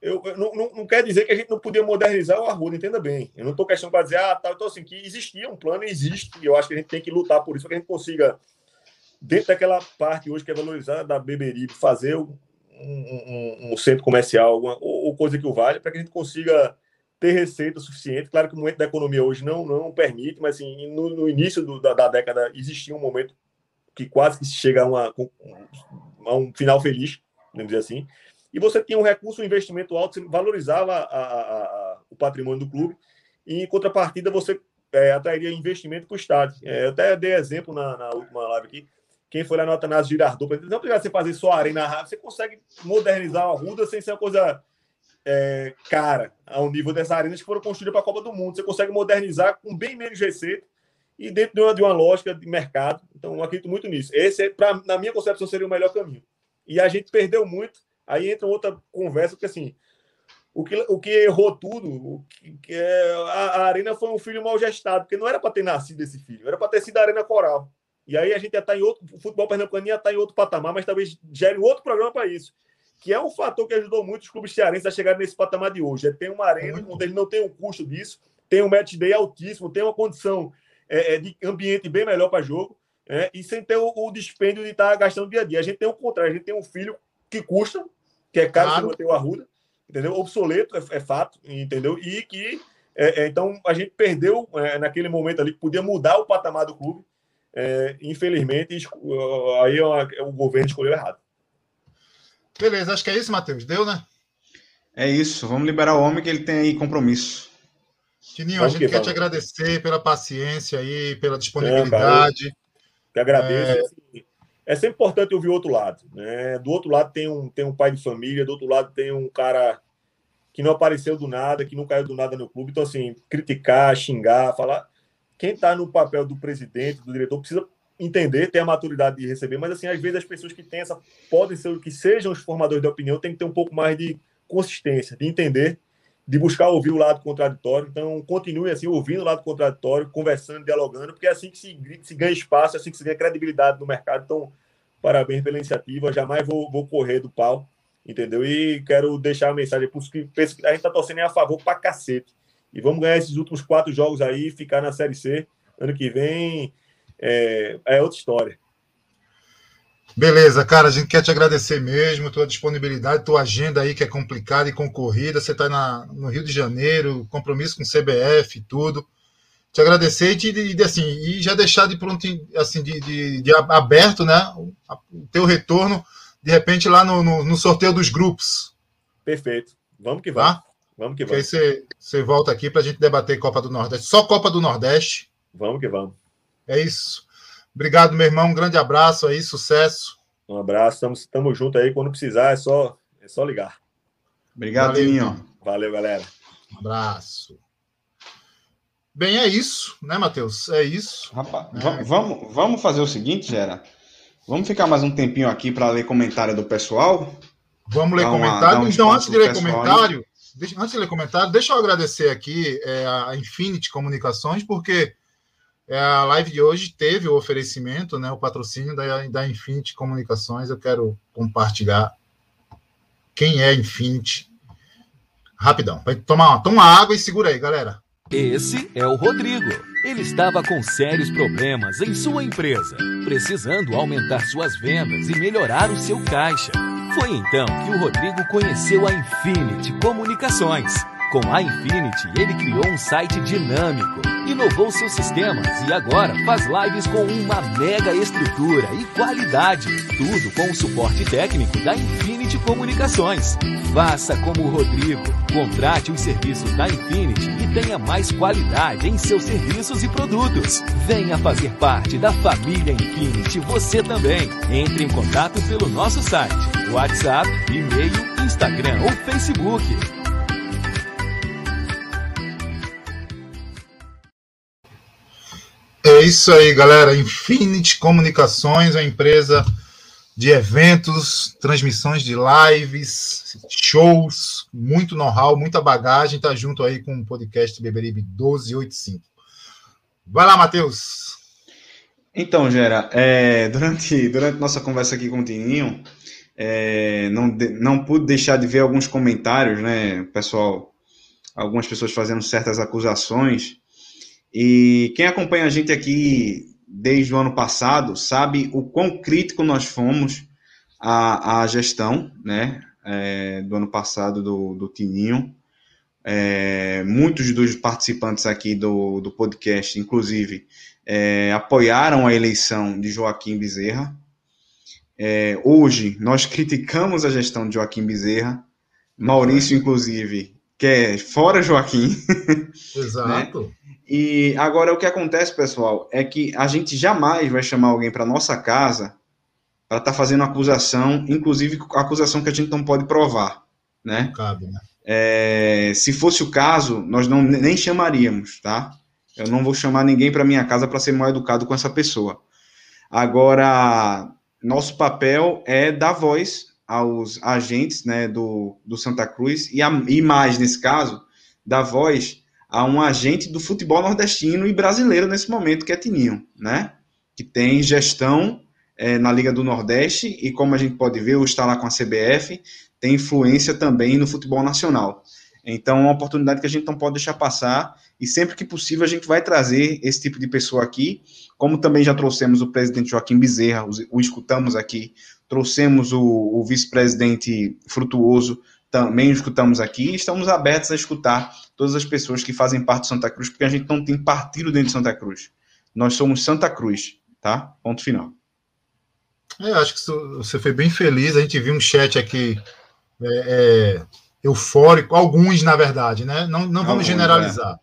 Eu, eu não, não, não, quer dizer que a gente não podia modernizar o Arruda, entenda bem. Eu não estou questionando para dizer, ah, tal, então assim, que existia um plano, existe, e eu acho que a gente tem que lutar por isso, para que a gente consiga, dentro daquela parte hoje que é valorizada da Beberibe, fazer um, um, um, centro comercial, alguma, ou, ou coisa que o vale, para que a gente consiga ter receita suficiente. Claro que o momento da economia hoje não, não permite, mas assim, no, no início do, da, da, década existia um momento que quase que chega a, uma, a um final feliz, vamos dizer assim. E você tinha um recurso, um investimento alto, você valorizava a, a, a, o patrimônio do clube, e em contrapartida você é, atrairia investimento para o estádio. É, eu até dei exemplo na, na, última live aqui. Quem foi lá no Atanásio Girardot, não precisa você fazer só arena, você consegue modernizar a Ruda sem ser uma coisa é, cara ao nível das arenas que foram construídas para a Copa do Mundo. Você consegue modernizar com bem menos receita e dentro de uma, de uma lógica de mercado. Então, eu acredito muito nisso. Esse, é, pra, na minha concepção, seria o melhor caminho. E a gente perdeu muito. Aí entra outra conversa, porque assim, o que, o que errou tudo, o que, que é, a, a, Arena foi um filho mal gestado, porque não era para ter nascido esse filho, era para ter sido a Arena Coral. E aí a gente ia estar tá em outro, o futebol pernambucano ia estar tá em outro patamar, mas talvez gere outro programa para isso. Que é um fator que ajudou muito os clubes cearenses a chegar nesse patamar de hoje. É ter uma arena onde eles não têm o custo disso, tem um match day altíssimo, tem uma condição é, é, de ambiente bem melhor para jogo, é, e sem ter o, o dispêndio de estar tá gastando dia a dia. A gente tem o contrário, a gente tem um filho que custa, que é caro claro. manter o Arruda, entendeu? Obsoleto, é, é fato, entendeu? E que, é, é então, a gente perdeu é, naquele momento ali, que podia mudar o patamar do clube, infelizmente, aí o governo escolheu errado. Beleza, acho que é isso, Matheus. Deu, né? É isso, vamos liberar o homem que ele tem aí compromisso. Tininho, a gente que quer te agradecer pela paciência aí, pela disponibilidade. que agradeço. É... Assim, é sempre importante ouvir o outro lado. Né? Do outro lado tem um, tem um pai de família, do outro lado tem um cara que não apareceu do nada, que não caiu do nada no clube. Então, assim, criticar, xingar, falar. Quem está no papel do presidente, do diretor, precisa entender, ter a maturidade de receber, mas assim, às vezes as pessoas que têm essa, podem ser que sejam os formadores de opinião, tem que ter um pouco mais de consistência, de entender, de buscar ouvir o lado contraditório. Então, continue assim, ouvindo o lado contraditório, conversando, dialogando, porque é assim que se, se ganha espaço, é assim que se ganha credibilidade no mercado. Então, parabéns pela iniciativa, jamais vou, vou correr do pau, entendeu? E quero deixar a mensagem para os que a gente está torcendo a favor para cacete. E vamos ganhar esses últimos quatro jogos aí, ficar na Série C. Ano que vem é, é outra história. Beleza, cara, a gente quer te agradecer mesmo, tua disponibilidade, tua agenda aí que é complicada e concorrida. Você está no Rio de Janeiro, compromisso com CBF e tudo. Te agradecer e, te, assim, e já deixar de pronto, assim, de, de, de aberto, né? O, o, teu retorno, de repente, lá no, no, no, sorteio dos grupos. Perfeito. Vamos que vamos. Tá? Vamos que vamos. Porque aí você, você volta aqui para a gente debater Copa do Nordeste. Só Copa do Nordeste. Vamos que vamos. É isso. Obrigado, meu irmão. Um grande abraço aí, sucesso. Um abraço, estamos, estamos juntos aí. Quando precisar, é só, é só ligar. Obrigado, Valeu, Valeu, galera. Um abraço. Bem, é isso, né, Matheus? É isso. Rapaz, é. Vamos, vamos fazer o seguinte, Gera. Vamos ficar mais um tempinho aqui para ler comentário do pessoal. Vamos ler comentário. Um então, antes de ler comentário, deixa, antes de ler comentário, deixa eu agradecer aqui é, a Infinity Comunicações, porque a live de hoje teve o oferecimento, né, o patrocínio da, da Infinity Comunicações. Eu quero compartilhar quem é Infinity. Rapidão. Vai tomar, toma água e segura aí, galera. Esse é o Rodrigo. Ele estava com sérios problemas em sua empresa, precisando aumentar suas vendas e melhorar o seu caixa. Foi então que o Rodrigo conheceu a Infinity Comunicações com a Infinity, ele criou um site dinâmico, inovou seus sistemas e agora faz lives com uma mega estrutura e qualidade. Tudo com o suporte técnico da Infinity Comunicações. Faça como o Rodrigo. Contrate os serviços da Infinity e tenha mais qualidade em seus serviços e produtos. Venha fazer parte da família Infinity você também. Entre em contato pelo nosso site, WhatsApp, e-mail, Instagram ou Facebook. É isso aí, galera. Infinity Comunicações, uma empresa de eventos, transmissões de lives, shows, muito know-how, muita bagagem. Tá junto aí com o podcast Beberibe 1285. Vai lá, Matheus. Então, Gera, é, durante, durante nossa conversa aqui com o Tininho, é, não, não pude deixar de ver alguns comentários, né, pessoal, algumas pessoas fazendo certas acusações e quem acompanha a gente aqui desde o ano passado sabe o quão crítico nós fomos à, à gestão né, é, do ano passado do, do Tininho. É, muitos dos participantes aqui do, do podcast, inclusive, é, apoiaram a eleição de Joaquim Bezerra. É, hoje, nós criticamos a gestão de Joaquim Bezerra. Maurício, inclusive, quer fora Joaquim. Exato. né? E agora o que acontece, pessoal, é que a gente jamais vai chamar alguém para nossa casa para estar tá fazendo acusação, inclusive acusação que a gente não pode provar, né? Cabe, né? É, se fosse o caso, nós não nem chamaríamos, tá? Eu não vou chamar ninguém para minha casa para ser mal educado com essa pessoa. Agora, nosso papel é dar voz aos agentes né, do, do Santa Cruz e, a, e mais, nesse caso, dar voz a um agente do futebol nordestino e brasileiro nesse momento, que é Tininho, né? Que tem gestão é, na Liga do Nordeste e, como a gente pode ver, o está lá com a CBF, tem influência também no futebol nacional. Então, é uma oportunidade que a gente não pode deixar passar e sempre que possível a gente vai trazer esse tipo de pessoa aqui, como também já trouxemos o presidente Joaquim Bezerra, o, o escutamos aqui, trouxemos o, o vice-presidente Frutuoso, também escutamos aqui, estamos abertos a escutar todas as pessoas que fazem parte de Santa Cruz, porque a gente não tem partido dentro de Santa Cruz. Nós somos Santa Cruz, tá? Ponto final. É, acho que você foi bem feliz. A gente viu um chat aqui é, é, eufórico, alguns, na verdade, né? Não, não vamos alguns, generalizar.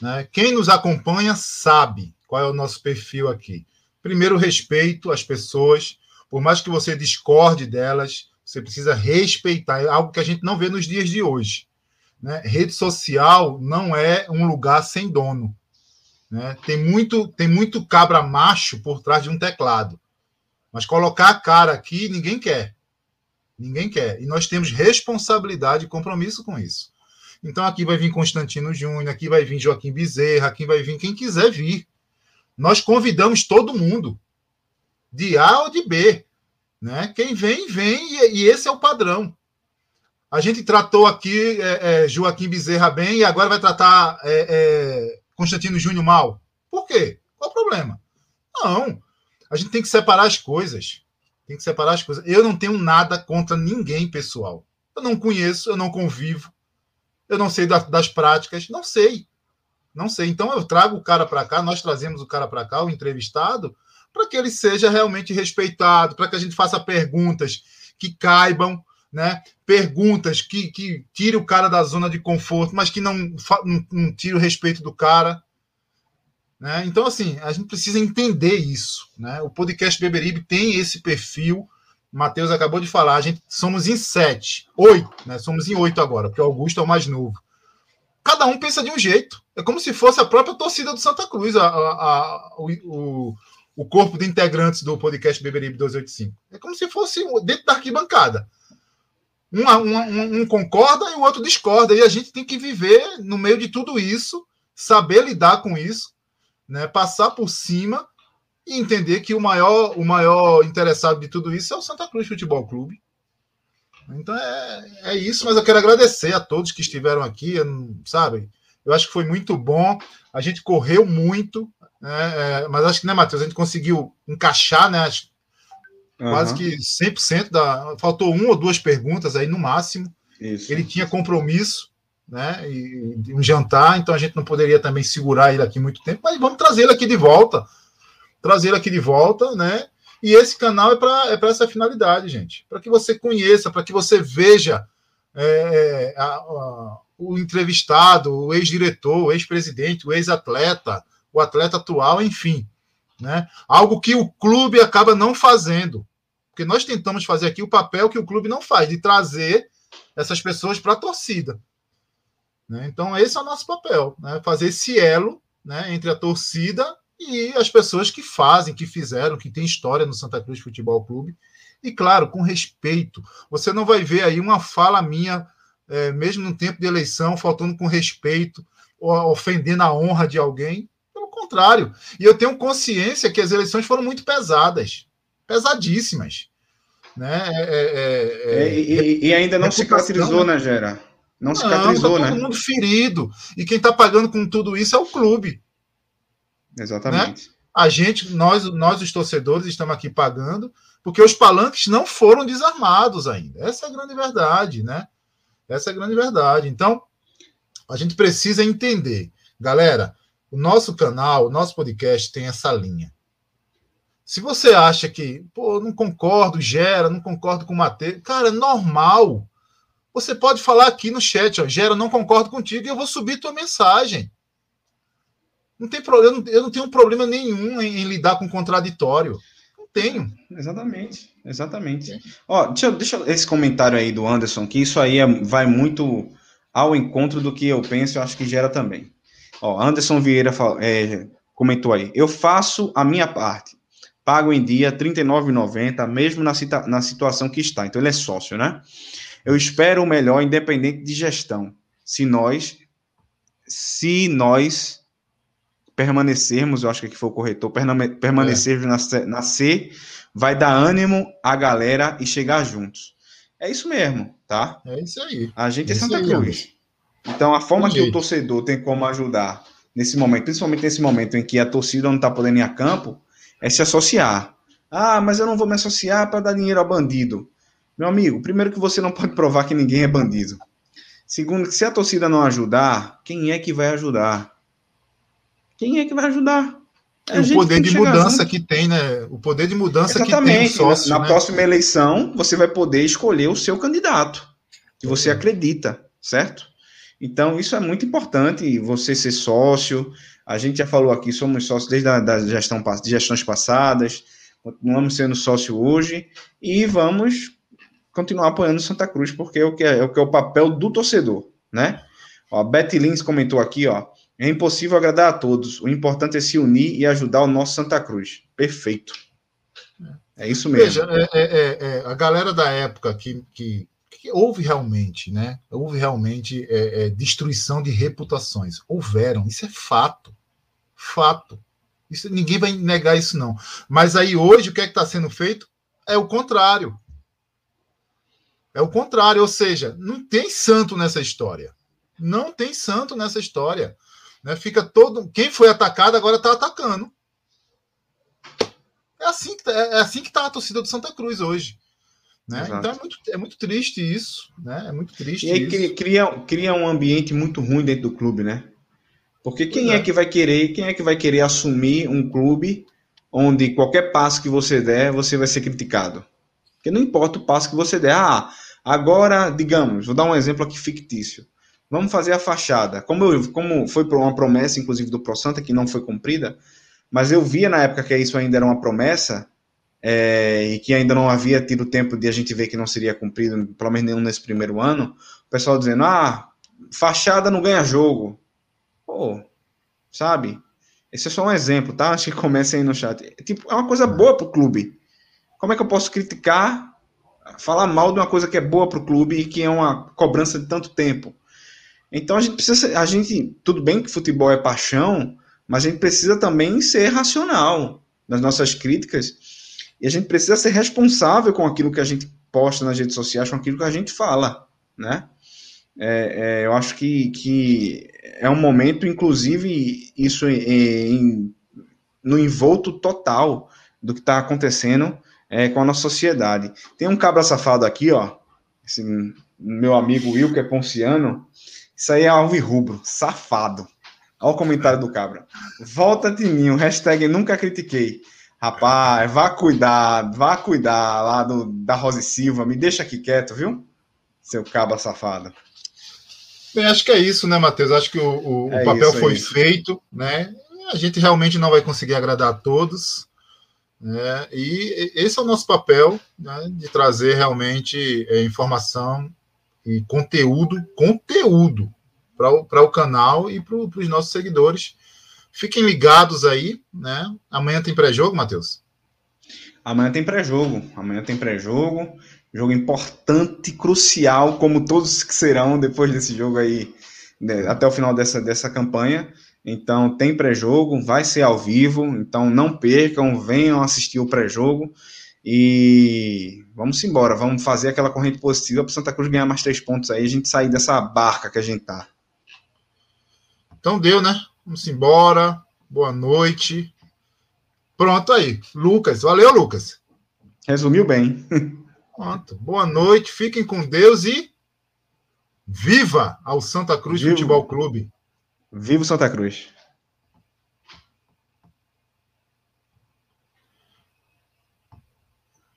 É. Né? Quem nos acompanha sabe qual é o nosso perfil aqui. Primeiro, respeito às pessoas, por mais que você discorde delas, você precisa respeitar. É algo que a gente não vê nos dias de hoje. Né? Rede social não é um lugar sem dono. Né? Tem, muito, tem muito cabra macho por trás de um teclado. Mas colocar a cara aqui, ninguém quer. Ninguém quer. E nós temos responsabilidade e compromisso com isso. Então aqui vai vir Constantino Júnior, aqui vai vir Joaquim Bezerra, aqui vai vir quem quiser vir. Nós convidamos todo mundo, de A ou de B. Né? Quem vem, vem, e, e esse é o padrão. A gente tratou aqui é, é, Joaquim Bezerra bem e agora vai tratar é, é Constantino Júnior mal. Por quê? Qual o problema? Não. A gente tem que separar as coisas. Tem que separar as coisas. Eu não tenho nada contra ninguém, pessoal. Eu não conheço, eu não convivo, eu não sei das, das práticas, não sei. Não sei. Então eu trago o cara para cá, nós trazemos o cara para cá, o entrevistado, para que ele seja realmente respeitado, para que a gente faça perguntas que caibam, né? Perguntas que, que tire o cara da zona de conforto, mas que não, não, não tire o respeito do cara. Né? Então, assim, a gente precisa entender isso. Né? O podcast Beberibe tem esse perfil. Matheus acabou de falar, a gente somos em sete, oito, né? Somos em oito agora, porque o Augusto é o mais novo. Cada um pensa de um jeito. É como se fosse a própria torcida do Santa Cruz, a, a, a o, o, corpo de integrantes do podcast Beberibe 285. É como se fosse dentro da arquibancada. Um, um, um, concorda e o outro discorda. E a gente tem que viver no meio de tudo isso, saber lidar com isso né, passar por cima e entender que o maior, o maior interessado de tudo isso é o Santa Cruz Futebol Clube. Então é, é isso, mas eu quero agradecer a todos que estiveram aqui, sabe? Eu acho que foi muito bom. A gente correu muito, né? É, mas acho que, né, Matheus? A gente conseguiu encaixar, né? Acho, uhum. Quase que 100% da. Faltou uma ou duas perguntas aí no máximo. Isso. Ele tinha compromisso né? E, e, um jantar, então a gente não poderia também segurar ele aqui muito tempo, mas vamos trazer ele aqui de volta. Trazer ele aqui de volta, né? E esse canal é para é essa finalidade, gente. Para que você conheça, para que você veja é, a, a, o entrevistado, o ex-diretor, o ex-presidente, o ex-atleta, o atleta atual, enfim. Né? Algo que o clube acaba não fazendo. Porque nós tentamos fazer aqui o papel que o clube não faz, de trazer essas pessoas para a torcida. Né? Então, esse é o nosso papel, né? fazer esse elo né, entre a torcida e as pessoas que fazem, que fizeram, que tem história no Santa Cruz Futebol Clube. E, claro, com respeito. Você não vai ver aí uma fala minha, é, mesmo no tempo de eleição, faltando com respeito, ou ofendendo a honra de alguém. Pelo contrário. E eu tenho consciência que as eleições foram muito pesadas pesadíssimas. Né? É, é, é e, e, ainda não cicatrizou, né, Gera? Não cicatrizou, não, tá todo né? mundo ferido. E quem está pagando com tudo isso é o clube. Exatamente. Né? A gente, nós, nós, os torcedores, estamos aqui pagando, porque os palanques não foram desarmados ainda. Essa é a grande verdade, né? Essa é a grande verdade. Então, a gente precisa entender. Galera, o nosso canal, o nosso podcast tem essa linha. Se você acha que, pô, não concordo, gera, não concordo com o Matheus, cara, é normal. Você pode falar aqui no chat, ó, Gera, não concordo contigo, e eu vou subir tua mensagem. Não tem problema, eu não tenho problema nenhum em, em lidar com contraditório. Não tenho. Exatamente, exatamente. Ó, deixa, deixa esse comentário aí do Anderson, que isso aí é, vai muito ao encontro do que eu penso, eu acho que gera também. Ó, Anderson Vieira é, comentou aí. Eu faço a minha parte. Pago em dia R$ 39,90, mesmo na, na situação que está. Então, ele é sócio, né? Eu espero o melhor, independente de gestão. Se nós, se nós permanecermos, eu acho que aqui foi o corretor, permanecermos é. na, na C, vai dar ânimo à galera e chegar juntos. É isso mesmo, tá? É isso aí. A gente é, é Santa aí, Cruz. Então, a forma que o torcedor tem como ajudar nesse momento, principalmente nesse momento em que a torcida não está podendo ir a campo, é se associar. Ah, mas eu não vou me associar para dar dinheiro a bandido. Meu amigo, primeiro que você não pode provar que ninguém é bandido. Segundo, que se a torcida não ajudar, quem é que vai ajudar? Quem é que vai ajudar? É o poder de mudança junto. que tem, né? O poder de mudança Exatamente. que tem o sócio, Na né? próxima eleição, você vai poder escolher o seu candidato, que você acredita, certo? Então, isso é muito importante, você ser sócio. A gente já falou aqui, somos sócios desde a da gestão, de gestões passadas, continuamos sendo sócio hoje e vamos continuar apoiando Santa Cruz, porque é o que é, é o, que é o papel do torcedor, né? Ó, a Lins comentou aqui, ó, é impossível agradar a todos, o importante é se unir e ajudar o nosso Santa Cruz. Perfeito. É isso mesmo. Veja, é, é, é, a galera da época que, que que houve realmente, né? Houve realmente é, é, destruição de reputações. Houveram, isso é fato. Fato. Isso, ninguém vai negar isso, não. Mas aí hoje o que é que está sendo feito? É o contrário. É o contrário, ou seja, não tem santo nessa história. Não tem santo nessa história. Né? Fica todo. Quem foi atacado agora está atacando. É assim, que, tá, é, é assim que está a torcida do Santa Cruz hoje. Né? Então é muito, é muito triste isso, né? É muito triste. E aí isso. Cria, cria um ambiente muito ruim dentro do clube, né? Porque quem é. é. que vai querer, quem é que vai querer assumir um clube onde qualquer passo que você der, você vai ser criticado? Porque não importa o passo que você der. Ah, agora, digamos, vou dar um exemplo aqui fictício. Vamos fazer a fachada. Como, eu, como foi uma promessa, inclusive, do Pro Santa, que não foi cumprida, mas eu via na época que isso ainda era uma promessa, é, e que ainda não havia tido tempo de a gente ver que não seria cumprido, pelo menos nenhum nesse primeiro ano, o pessoal dizendo, ah, fachada não ganha jogo. Pô, sabe? Esse é só um exemplo, tá? Acho que começa aí no chat. É, tipo, é uma coisa boa pro clube. Como é que eu posso criticar, falar mal de uma coisa que é boa pro clube e que é uma cobrança de tanto tempo? Então a gente precisa, a gente, tudo bem que futebol é paixão, mas a gente precisa também ser racional nas nossas críticas e a gente precisa ser responsável com aquilo que a gente posta nas redes sociais, com aquilo que a gente fala, né? É, é, eu acho que, que é um momento, inclusive, isso em, em, no envolto total do que está acontecendo é, com a nossa sociedade. Tem um cabra safado aqui, ó, esse meu amigo Wilker Ponciano, isso aí é alvo rubro, safado. Olha o comentário do cabra. Volta Tininho, hashtag nunca critiquei. Rapaz, vá cuidar, vá cuidar lá do, da Rosa Silva. Me deixa aqui quieto, viu? Seu caba safado. Bem, acho que é isso, né, Matheus? Acho que o, o, é o papel isso, foi é feito, né? A gente realmente não vai conseguir agradar a todos. Né? E esse é o nosso papel, né, de trazer realmente é, informação e conteúdo, conteúdo para o, o canal e para os nossos seguidores Fiquem ligados aí, né? Amanhã tem pré-jogo, Matheus? Amanhã tem pré-jogo. Amanhã tem pré-jogo. Jogo importante, crucial, como todos que serão depois desse jogo aí, né, até o final dessa, dessa campanha. Então, tem pré-jogo, vai ser ao vivo. Então, não percam, venham assistir o pré-jogo. E vamos embora, vamos fazer aquela corrente positiva para Santa Cruz ganhar mais três pontos aí, a gente sair dessa barca que a gente tá. Então deu, né? Vamos embora. Boa noite. Pronto aí. Lucas. Valeu, Lucas. Resumiu bem. Pronto. Boa noite. Fiquem com Deus e viva ao Santa Cruz Vivo. Futebol Clube. Viva o Santa Cruz.